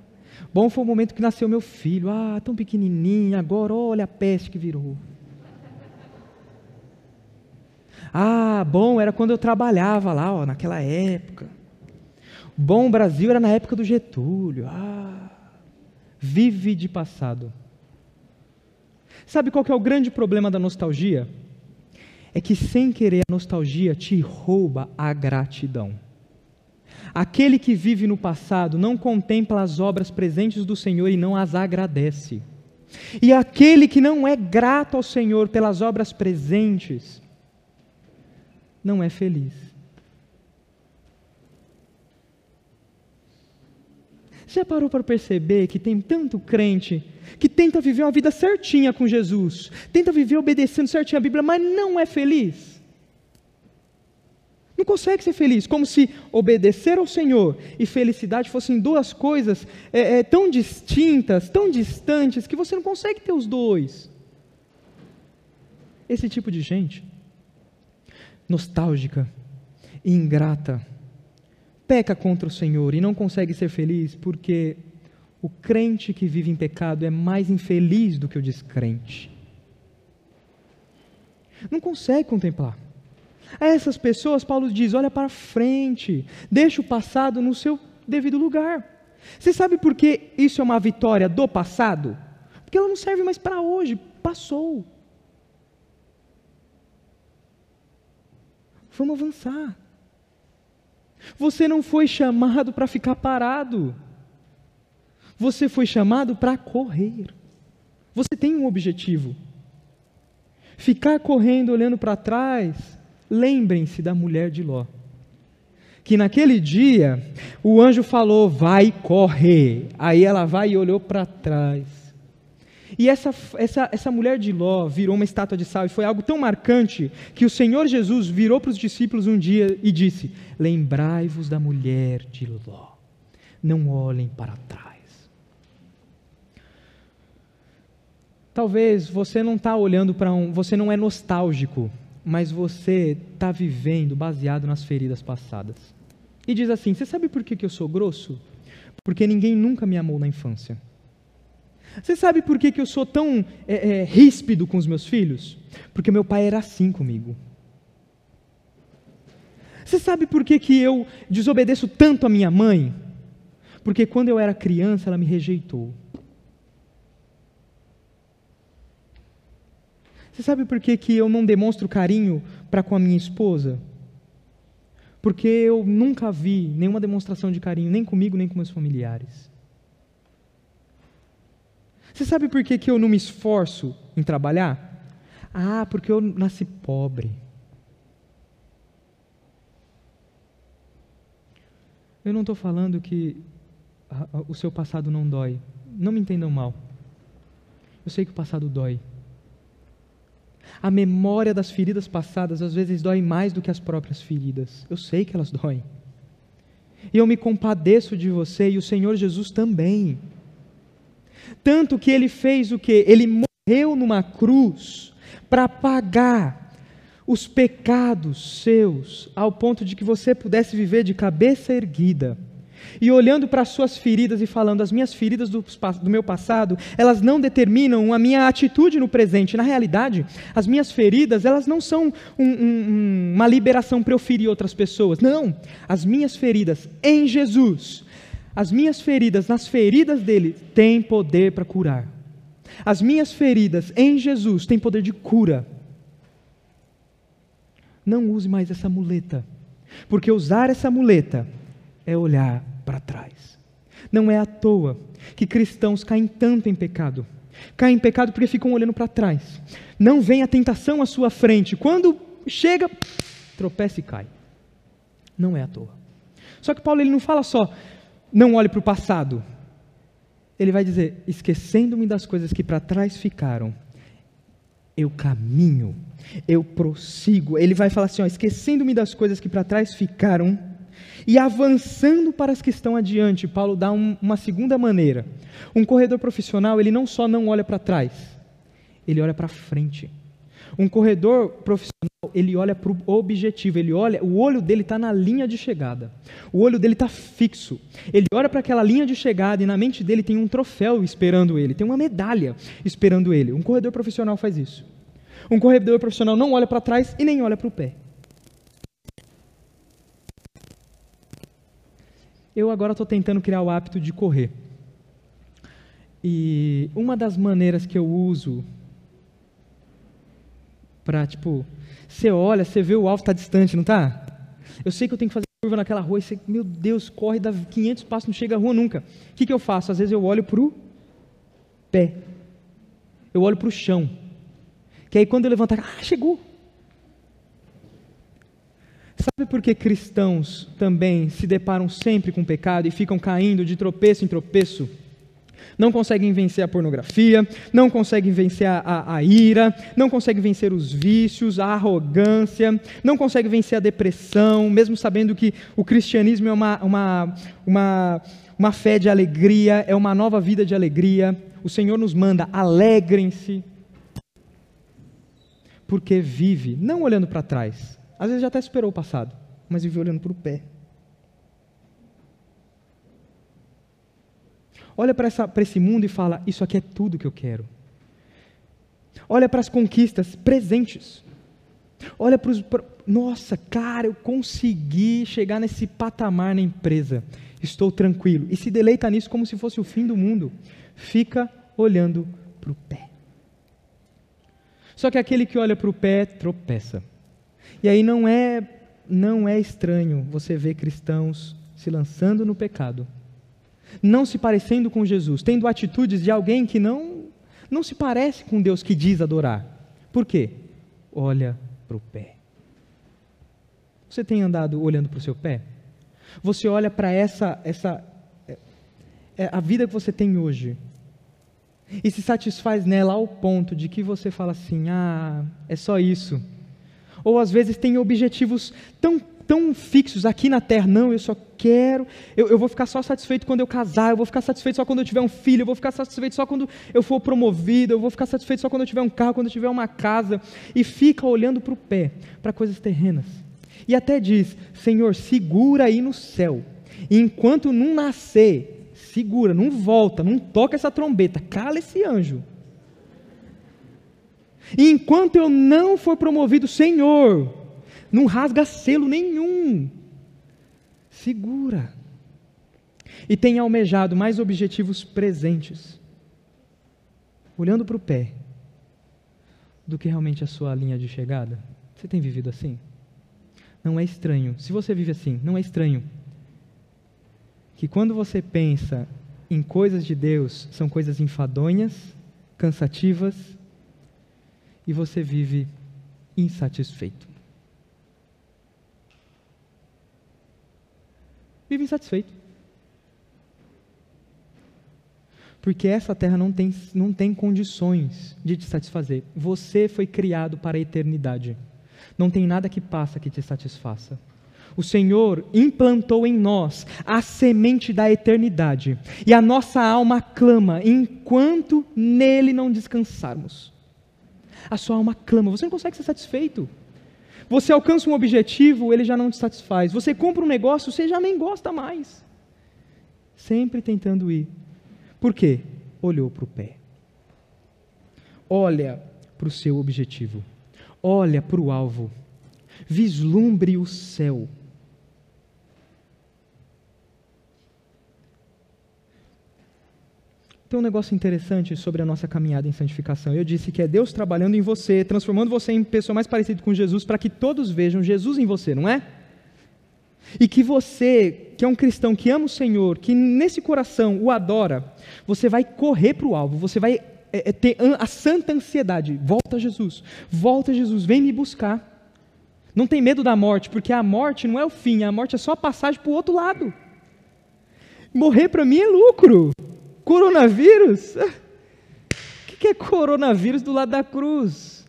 bom foi o momento que nasceu meu filho. Ah, tão pequenininho, agora olha a peste que virou. Ah, bom era quando eu trabalhava lá, ó, naquela época. Bom Brasil era na época do Getúlio. Ah, vive de passado. Sabe qual é o grande problema da nostalgia? é que sem querer a nostalgia te rouba a gratidão. Aquele que vive no passado não contempla as obras presentes do Senhor e não as agradece. E aquele que não é grato ao Senhor pelas obras presentes não é feliz. Já parou para perceber que tem tanto crente que tenta viver uma vida certinha com Jesus, tenta viver obedecendo certinho a Bíblia, mas não é feliz. Não consegue ser feliz, como se obedecer ao Senhor e felicidade fossem duas coisas é, é, tão distintas, tão distantes, que você não consegue ter os dois. Esse tipo de gente, nostálgica ingrata, peca contra o Senhor e não consegue ser feliz porque O crente que vive em pecado é mais infeliz do que o descrente. Não consegue contemplar. A essas pessoas, Paulo diz: olha para frente, deixa o passado no seu devido lugar. Você sabe por que isso é uma vitória do passado? Porque ela não serve mais para hoje, passou. Vamos avançar. Você não foi chamado para ficar parado. Você foi chamado para correr. Você tem um objetivo. Ficar correndo, olhando para trás, lembrem-se da mulher de Ló. Que naquele dia o anjo falou: vai correr. Aí ela vai e olhou para trás. E essa, essa, essa mulher de Ló virou uma estátua de sal, e foi algo tão marcante que o Senhor Jesus virou para os discípulos um dia e disse: Lembrai-vos da mulher de Ló, não olhem para trás. Talvez você não está olhando para um, você não é nostálgico, mas você está vivendo baseado nas feridas passadas. E diz assim: Você sabe por que, que eu sou grosso? Porque ninguém nunca me amou na infância. Você sabe por que, que eu sou tão é, é, ríspido com os meus filhos? Porque meu pai era assim comigo. Você sabe por que, que eu desobedeço tanto a minha mãe? Porque quando eu era criança ela me rejeitou. Você sabe por que, que eu não demonstro carinho para com a minha esposa? Porque eu nunca vi nenhuma demonstração de carinho, nem comigo, nem com meus familiares. Você sabe por que, que eu não me esforço em trabalhar? Ah, porque eu nasci pobre. Eu não estou falando que o seu passado não dói. Não me entendam mal. Eu sei que o passado dói. A memória das feridas passadas às vezes dói mais do que as próprias feridas. Eu sei que elas doem. E eu me compadeço de você e o Senhor Jesus também. Tanto que ele fez o que? Ele morreu numa cruz para pagar os pecados seus, ao ponto de que você pudesse viver de cabeça erguida. E olhando para as suas feridas e falando, as minhas feridas do, do, meu passado, elas não determinam a minha atitude no presente. Na realidade, as minhas feridas, elas não são um, um, uma liberação para eu ferir outras pessoas. Não, as minhas feridas em Jesus as minhas feridas, nas feridas dele, têm poder para curar. As minhas feridas em Jesus têm poder de cura. Não use mais essa muleta, porque usar essa muleta é olhar para trás. Não é à toa que cristãos caem tanto em pecado. Caem em pecado porque ficam olhando para trás. Não vem a tentação à sua frente. Quando chega, tropeça e cai. Não é à toa. Só que Paulo ele não fala só não olhe para o passado. Ele vai dizer: esquecendo-me das coisas que para trás ficaram, eu caminho, eu prossigo. Ele vai falar assim: esquecendo-me das coisas que para trás ficaram e avançando para as que estão adiante. Paulo dá um, uma segunda maneira. Um corredor profissional, ele não só não olha para trás, ele olha para frente. Um corredor profissional, ele olha para o objetivo, ele olha, o olho dele está na linha de chegada. O olho dele está fixo. Ele olha para aquela linha de chegada e na mente dele tem um troféu esperando ele, tem uma medalha esperando ele. Um corredor profissional faz isso. Um corredor profissional não olha para trás e nem olha para o pé. Eu agora estou tentando criar o hábito de correr. E uma das maneiras que eu uso para, tipo, você olha, você vê o alvo está distante, não está? Eu sei que eu tenho que fazer curva naquela rua e você, meu Deus, corre, dá 500 passos, não chega à rua nunca. O que, que eu faço? Às vezes eu olho para o pé. Eu olho para o chão. Que aí quando eu levantar, ah, chegou. Sabe por que cristãos também se deparam sempre com pecado e ficam caindo de tropeço em tropeço? Não conseguem vencer a pornografia, não conseguem vencer a, a, a ira, não conseguem vencer os vícios, a arrogância, não conseguem vencer a depressão, mesmo sabendo que o cristianismo é uma, uma, uma, uma fé de alegria, é uma nova vida de alegria. O Senhor nos manda, alegrem-se, porque vive, não olhando para trás, às vezes já até esperou o passado, mas vive olhando para o pé. Olha para esse mundo e fala: Isso aqui é tudo que eu quero. Olha para as conquistas presentes. Olha para os. Nossa, cara, eu consegui chegar nesse patamar na empresa. Estou tranquilo. E se deleita nisso como se fosse o fim do mundo. Fica olhando para o pé. Só que aquele que olha para o pé tropeça. E aí não é não é estranho você ver cristãos se lançando no pecado, não se parecendo com Jesus, tendo atitudes de alguém que não não se parece com Deus que diz adorar. Por quê? Olha para o pé. Você tem andado olhando para o seu pé? Você olha para essa essa é, é, a vida que você tem hoje e se satisfaz nela ao ponto de que você fala assim: ah, é só isso. Ou às vezes tem objetivos tão, tão fixos aqui na terra, não, eu só quero, eu, eu vou ficar só satisfeito quando eu casar, eu vou ficar satisfeito só quando eu tiver um filho, eu vou ficar satisfeito só quando eu for promovido, eu vou ficar satisfeito só quando eu tiver um carro, quando eu tiver uma casa, e fica olhando para o pé, para coisas terrenas. E até diz: Senhor, segura aí no céu, e enquanto não nascer, segura, não volta, não toca essa trombeta, cala esse anjo. E enquanto eu não for promovido, Senhor, não rasga selo nenhum. Segura. E tenha almejado mais objetivos presentes, olhando para o pé, do que realmente a sua linha de chegada. Você tem vivido assim? Não é estranho. Se você vive assim, não é estranho que quando você pensa em coisas de Deus, são coisas enfadonhas, cansativas, e você vive insatisfeito. Vive insatisfeito. Porque essa terra não tem, não tem condições de te satisfazer. Você foi criado para a eternidade. Não tem nada que passa que te satisfaça o Senhor implantou em nós a semente da eternidade, e a nossa alma clama enquanto nele não descansarmos. A sua alma clama, você não consegue ser satisfeito. Você alcança um objetivo, ele já não te satisfaz. Você compra um negócio, você já nem gosta mais. Sempre tentando ir. Por quê? Olhou para o pé. Olha para o seu objetivo. Olha para o alvo. Vislumbre o céu. Tem um negócio interessante sobre a nossa caminhada em santificação. Eu disse que é Deus trabalhando em você, transformando você em pessoa mais parecida com Jesus, para que todos vejam Jesus em você, não é? E que você, que é um cristão que ama o Senhor, que nesse coração o adora, você vai correr para o alvo, você vai é, é, ter a santa ansiedade. Volta Jesus, volta Jesus, vem me buscar. Não tem medo da morte, porque a morte não é o fim, a morte é só a passagem para o outro lado. Morrer para mim é lucro. Coronavírus? O que é coronavírus do lado da cruz?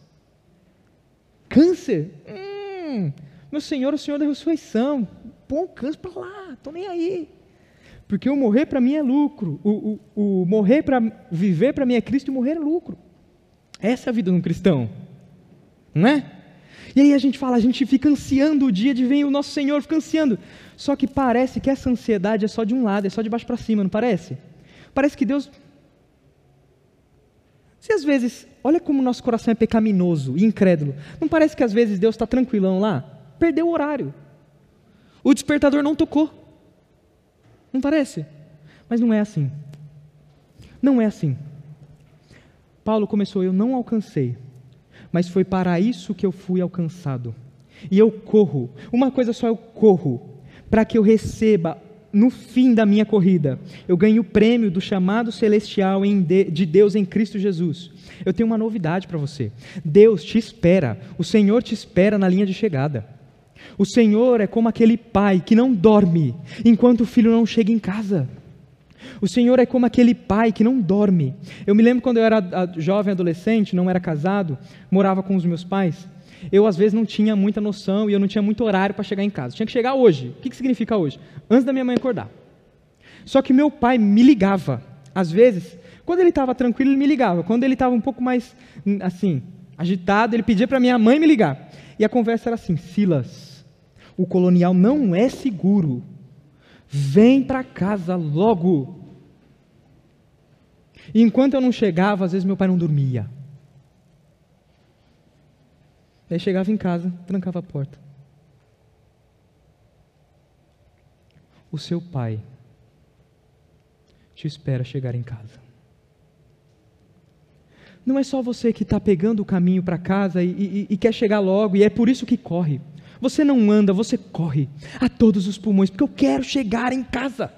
Câncer? Hum, meu Senhor, o Senhor da ressurreição. Põe o câncer para lá, estou nem aí. Porque o morrer para mim é lucro. O, o, o morrer para viver para mim é Cristo e morrer é lucro. Essa é a vida de um cristão. Não é? E aí a gente fala, a gente fica ansiando o dia de vir o nosso Senhor, fica ansiando. Só que parece que essa ansiedade é só de um lado, é só de baixo para cima, não parece? Parece que Deus. Se às vezes, olha como nosso coração é pecaminoso e incrédulo, não parece que às vezes Deus está tranquilão lá? Perdeu o horário. O despertador não tocou. Não parece? Mas não é assim. Não é assim. Paulo começou, eu não alcancei, mas foi para isso que eu fui alcançado. E eu corro, uma coisa só eu corro, para que eu receba no fim da minha corrida, eu ganho o prêmio do chamado celestial de Deus em Cristo Jesus. Eu tenho uma novidade para você. Deus te espera, o Senhor te espera na linha de chegada. O Senhor é como aquele pai que não dorme enquanto o filho não chega em casa. O Senhor é como aquele pai que não dorme. Eu me lembro quando eu era jovem, adolescente, não era casado, morava com os meus pais eu às vezes não tinha muita noção e eu não tinha muito horário para chegar em casa. Tinha que chegar hoje. O que, que significa hoje? Antes da minha mãe acordar. Só que meu pai me ligava. Às vezes, quando ele estava tranquilo, ele me ligava. Quando ele estava um pouco mais, assim, agitado, ele pedia para minha mãe me ligar. E a conversa era assim: Silas, o colonial não é seguro. Vem para casa logo. E enquanto eu não chegava, às vezes meu pai não dormia. Daí chegava em casa, trancava a porta. O seu pai te espera chegar em casa. Não é só você que está pegando o caminho para casa e, e, e quer chegar logo, e é por isso que corre. Você não anda, você corre a todos os pulmões, porque eu quero chegar em casa.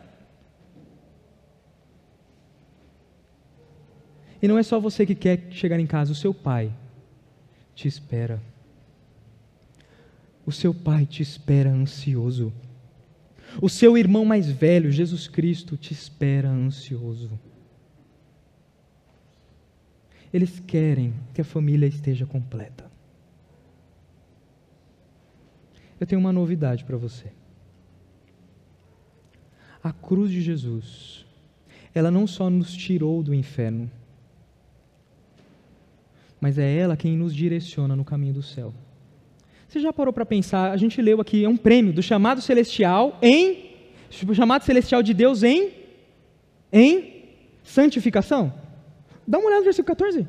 E não é só você que quer chegar em casa, o seu pai te espera. O seu pai te espera ansioso. O seu irmão mais velho, Jesus Cristo, te espera ansioso. Eles querem que a família esteja completa. Eu tenho uma novidade para você. A cruz de Jesus, ela não só nos tirou do inferno, mas é ela quem nos direciona no caminho do céu. Você já parou para pensar? A gente leu aqui, é um prêmio do chamado celestial em. chamado celestial de Deus em. em santificação. Dá uma olhada no versículo 14.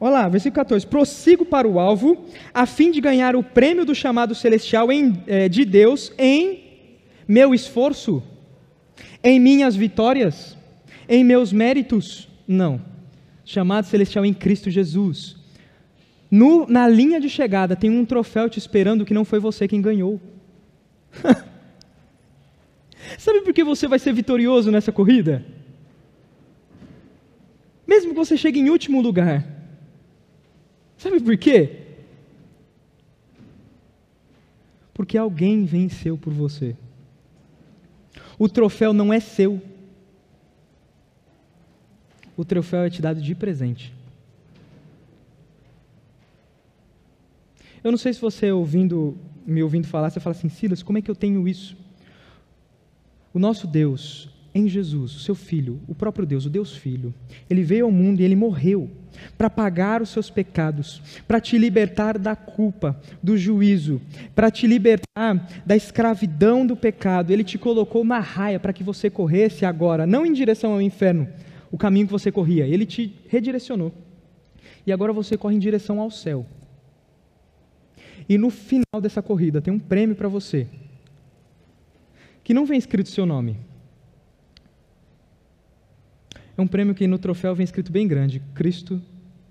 Olha lá, versículo 14. Prossigo para o alvo, a fim de ganhar o prêmio do chamado celestial em, é, de Deus em meu esforço, em minhas vitórias, em meus méritos. Não. Chamado celestial em Cristo Jesus. No, na linha de chegada tem um troféu te esperando que não foi você quem ganhou. Sabe por que você vai ser vitorioso nessa corrida? Mesmo que você chegue em último lugar. Sabe por quê? Porque alguém venceu por você. O troféu não é seu. O troféu é te dado de presente. Eu não sei se você ouvindo, me ouvindo falar, você fala assim, Silas, como é que eu tenho isso? O nosso Deus, em Jesus, o seu Filho, o próprio Deus, o Deus Filho, ele veio ao mundo e ele morreu para pagar os seus pecados, para te libertar da culpa, do juízo, para te libertar da escravidão do pecado. Ele te colocou na raia para que você corresse agora, não em direção ao inferno, o caminho que você corria, ele te redirecionou. E agora você corre em direção ao céu. E no final dessa corrida tem um prêmio para você, que não vem escrito seu nome, é um prêmio que no troféu vem escrito bem grande: Cristo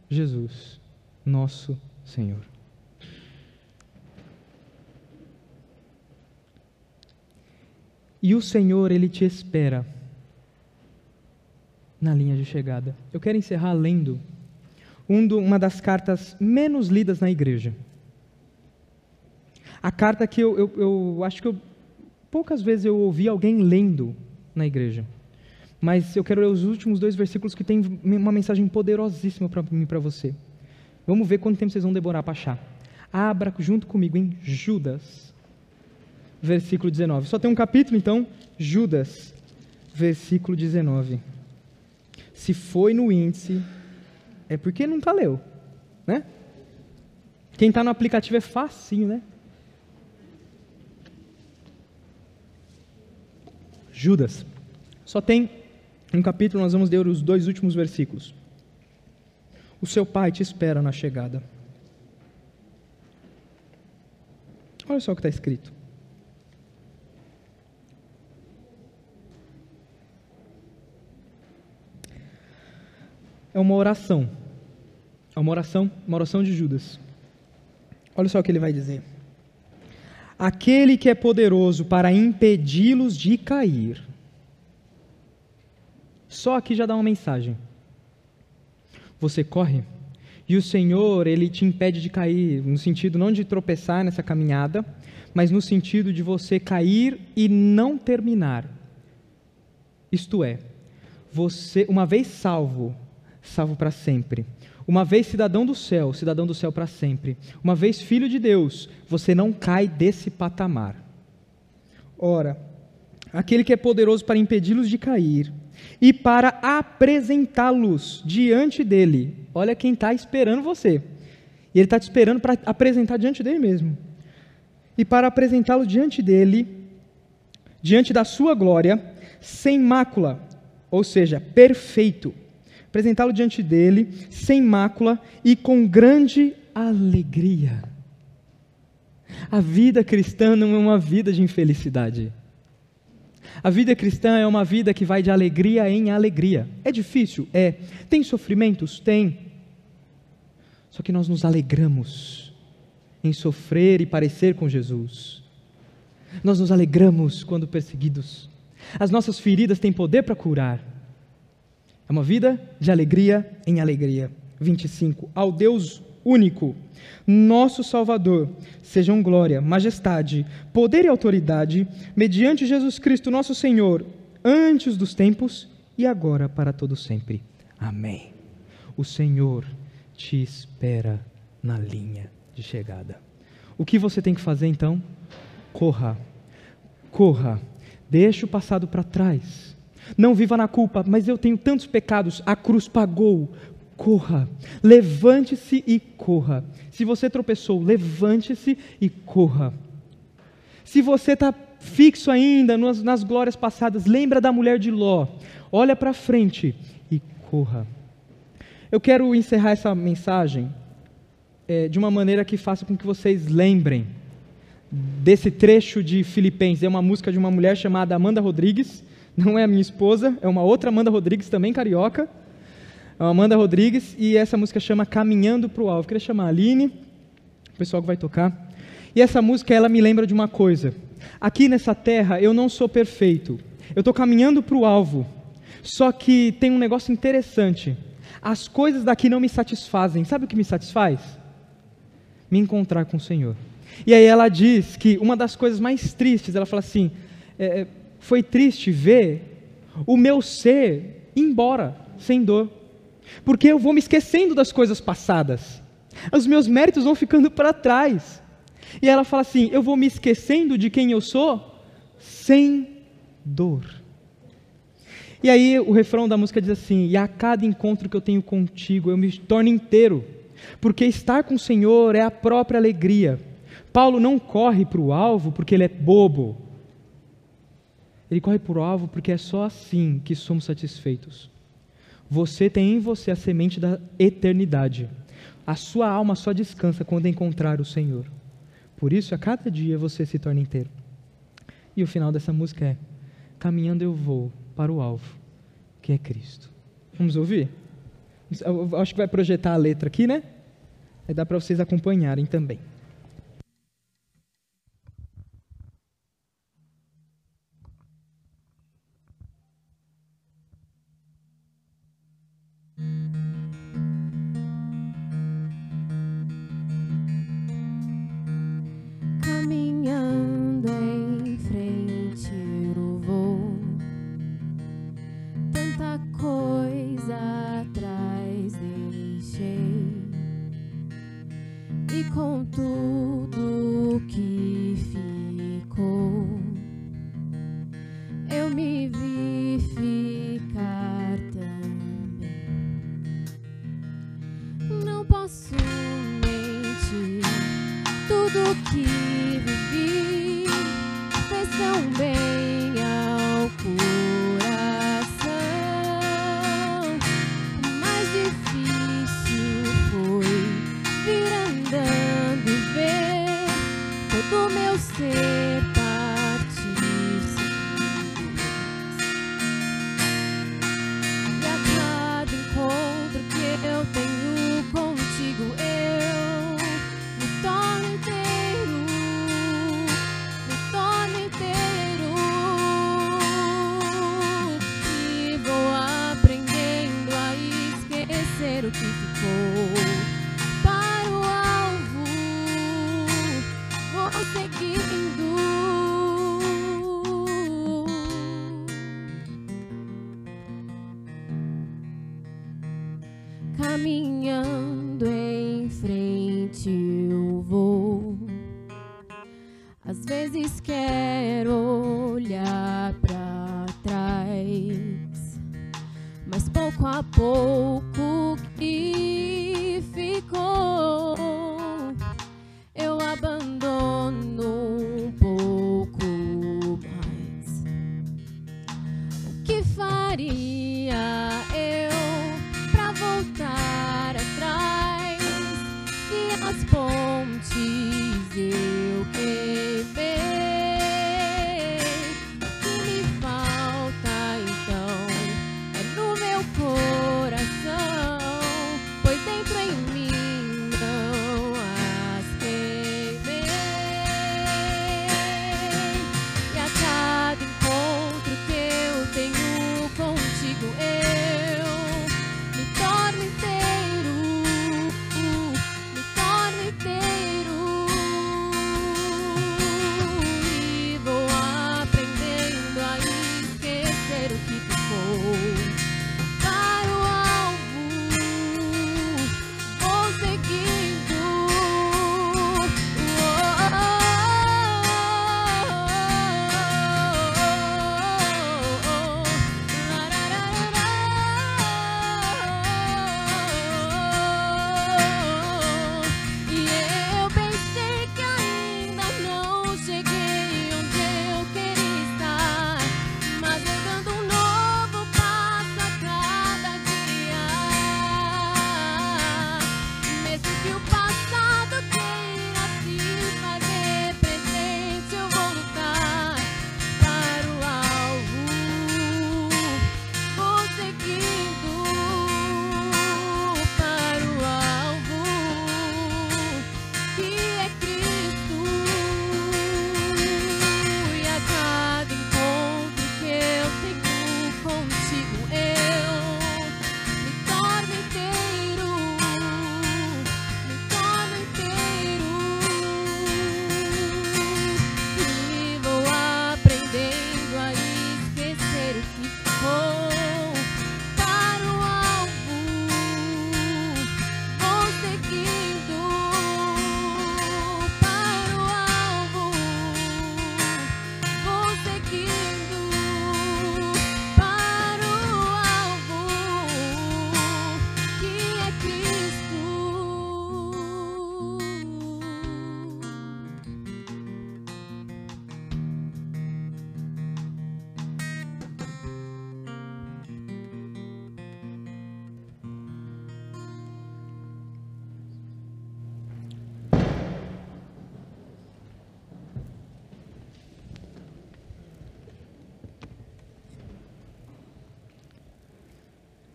Jesus, nosso Senhor. E o Senhor, Ele te espera na linha de chegada. Eu quero encerrar lendo um do, uma das cartas menos lidas na igreja. A carta que eu, eu, eu acho que eu, poucas vezes eu ouvi alguém lendo na igreja. Mas eu quero ler os últimos dois versículos que tem uma mensagem poderosíssima para mim e para você. Vamos ver quanto tempo vocês vão demorar para achar. Abra junto comigo em Judas, versículo 19. Só tem um capítulo, então, Judas, versículo 19. Se foi no índice, é porque nunca leu, né? Quem está no aplicativo é facinho, né? Judas. Só tem no capítulo, nós vamos ler os dois últimos versículos. O seu pai te espera na chegada. Olha só o que está escrito. É uma oração. É uma oração, uma oração de Judas. Olha só o que ele vai dizer. Aquele que é poderoso para impedi-los de cair só aqui já dá uma mensagem. Você corre e o Senhor, ele te impede de cair, no sentido não de tropeçar nessa caminhada, mas no sentido de você cair e não terminar. Isto é, você, uma vez salvo, salvo para sempre. Uma vez cidadão do céu, cidadão do céu para sempre. Uma vez filho de Deus, você não cai desse patamar. Ora, aquele que é poderoso para impedi-los de cair e para apresentá-los diante dele. Olha quem está esperando você. E ele está te esperando para apresentar diante dele mesmo. E para apresentá-lo diante dele, diante da sua glória, sem mácula, ou seja, perfeito, apresentá-lo diante dele, sem mácula e com grande alegria. A vida cristã não é uma vida de infelicidade. A vida cristã é uma vida que vai de alegria em alegria. É difícil? É. Tem sofrimentos? Tem. Só que nós nos alegramos em sofrer e parecer com Jesus. Nós nos alegramos quando perseguidos. As nossas feridas têm poder para curar. É uma vida de alegria em alegria. 25. Ao Deus único, nosso Salvador, sejam glória, majestade, poder e autoridade, mediante Jesus Cristo, nosso Senhor, antes dos tempos e agora para todo sempre. Amém. O Senhor te espera na linha de chegada. O que você tem que fazer então? Corra. Corra. Deixe o passado para trás. Não viva na culpa, mas eu tenho tantos pecados, a cruz pagou. Corra. Levante-se e corra. Se você tropeçou, levante-se e corra. Se você está fixo ainda nas, nas glórias passadas, lembra da mulher de Ló. Olha para frente e corra. Eu quero encerrar essa mensagem é, de uma maneira que faça com que vocês lembrem desse trecho de Filipenses. É uma música de uma mulher chamada Amanda Rodrigues. Não é a minha esposa, é uma outra Amanda Rodrigues, também carioca. É uma Amanda Rodrigues e essa música chama Caminhando para o Alvo. Eu queria chamar a Aline, o pessoal que vai tocar. E essa música, ela me lembra de uma coisa. Aqui nessa terra, eu não sou perfeito. Eu estou caminhando para o alvo. Só que tem um negócio interessante. As coisas daqui não me satisfazem. Sabe o que me satisfaz? Me encontrar com o Senhor. E aí ela diz que uma das coisas mais tristes, ela fala assim: é, é foi triste ver o meu ser embora sem dor, porque eu vou me esquecendo das coisas passadas, os meus méritos vão ficando para trás. E ela fala assim: eu vou me esquecendo de quem eu sou sem dor. E aí o refrão da música diz assim: E a cada encontro que eu tenho contigo, eu me torno inteiro, porque estar com o Senhor é a própria alegria. Paulo não corre para o alvo porque ele é bobo. Ele corre o alvo porque é só assim que somos satisfeitos. Você tem em você a semente da eternidade. A sua alma só descansa quando encontrar o Senhor. Por isso, a cada dia você se torna inteiro. E o final dessa música é: Caminhando eu vou para o alvo, que é Cristo. Vamos ouvir? Eu acho que vai projetar a letra aqui, né? Aí dá para vocês acompanharem também.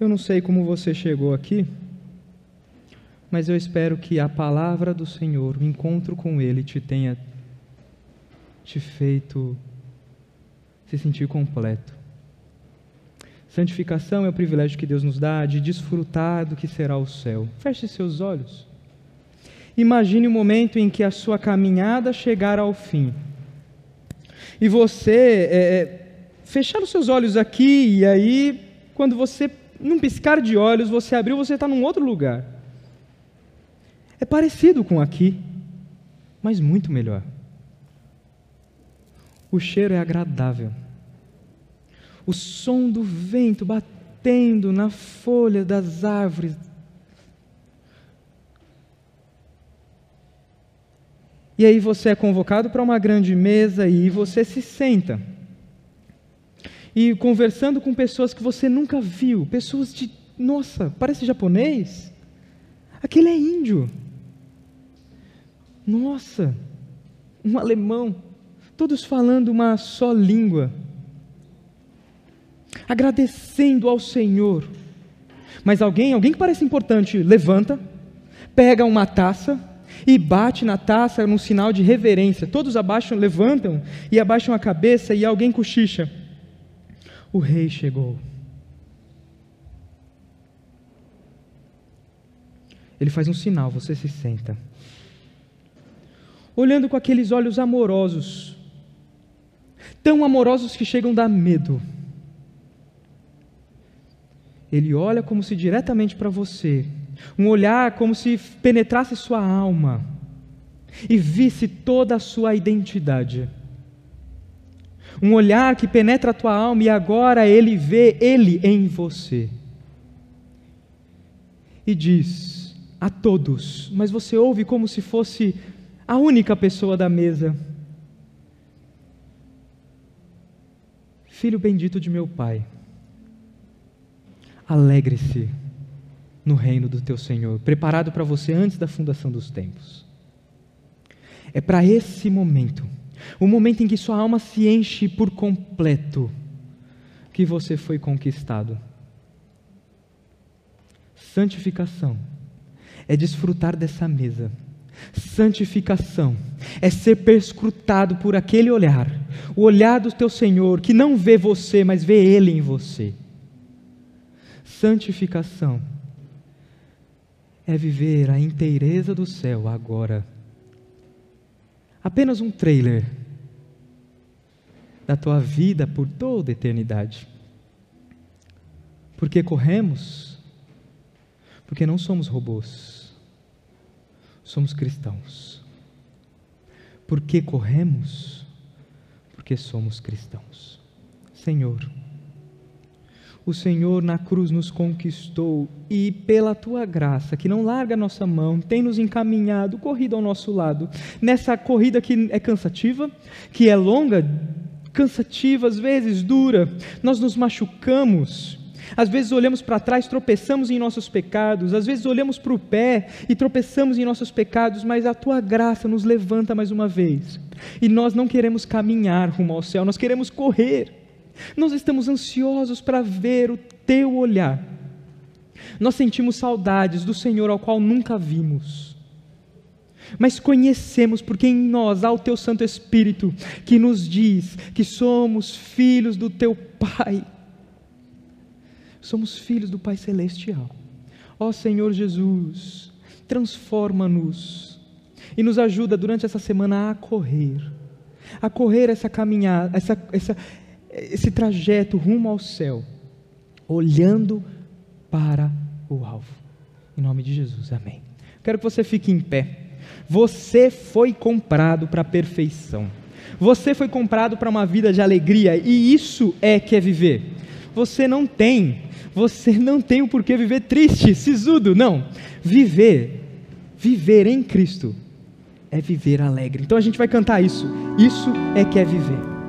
Eu não sei como você chegou aqui, mas eu espero que a palavra do Senhor, o encontro com Ele, te tenha te feito se sentir completo. Santificação é o privilégio que Deus nos dá de desfrutar do que será o céu. Feche seus olhos. Imagine o momento em que a sua caminhada chegar ao fim. E você é, é, fechar os seus olhos aqui, e aí, quando você, num piscar de olhos, você abriu, você está num outro lugar. É parecido com aqui, mas muito melhor. O cheiro é agradável. O som do vento batendo na folha das árvores. E aí você é convocado para uma grande mesa e você se senta. E conversando com pessoas que você nunca viu, pessoas de, nossa, parece japonês. Aquele é índio. Nossa, um alemão todos falando uma só língua, agradecendo ao Senhor. Mas alguém, alguém que parece importante, levanta, pega uma taça e bate na taça num sinal de reverência. Todos abaixam, levantam e abaixam a cabeça e alguém cochicha. O rei chegou. Ele faz um sinal, você se senta. Olhando com aqueles olhos amorosos, tão amorosos que chegam a dar medo. Ele olha como se diretamente para você, um olhar como se penetrasse sua alma e visse toda a sua identidade. Um olhar que penetra a tua alma e agora ele vê ele em você. E diz a todos, mas você ouve como se fosse a única pessoa da mesa Filho bendito de meu Pai, alegre-se no reino do teu Senhor, preparado para você antes da fundação dos tempos. É para esse momento, o momento em que sua alma se enche por completo, que você foi conquistado. Santificação é desfrutar dessa mesa Santificação é ser perscrutado por aquele olhar, o olhar do teu Senhor, que não vê você, mas vê Ele em você. Santificação é viver a inteireza do céu agora. Apenas um trailer da tua vida por toda a eternidade. Porque corremos? Porque não somos robôs somos cristãos. Por que corremos? Porque somos cristãos. Senhor, o Senhor na cruz nos conquistou e pela tua graça, que não larga a nossa mão, tem nos encaminhado, corrido ao nosso lado, nessa corrida que é cansativa, que é longa, cansativa, às vezes dura, nós nos machucamos, às vezes olhamos para trás, tropeçamos em nossos pecados, às vezes olhamos para o pé e tropeçamos em nossos pecados, mas a tua graça nos levanta mais uma vez. E nós não queremos caminhar rumo ao céu, nós queremos correr. Nós estamos ansiosos para ver o teu olhar. Nós sentimos saudades do Senhor ao qual nunca vimos. Mas conhecemos porque em nós há o teu Santo Espírito que nos diz que somos filhos do teu Pai Somos filhos do Pai Celestial. Ó Senhor Jesus, transforma-nos e nos ajuda durante essa semana a correr, a correr essa caminhada, essa, essa, esse trajeto rumo ao céu, olhando para o alvo. Em nome de Jesus, amém. Quero que você fique em pé. Você foi comprado para a perfeição. Você foi comprado para uma vida de alegria e isso é que é viver. Você não tem você não tem o porquê viver triste, sisudo, não. Viver, viver em Cristo é viver alegre. Então a gente vai cantar isso. Isso é que é viver.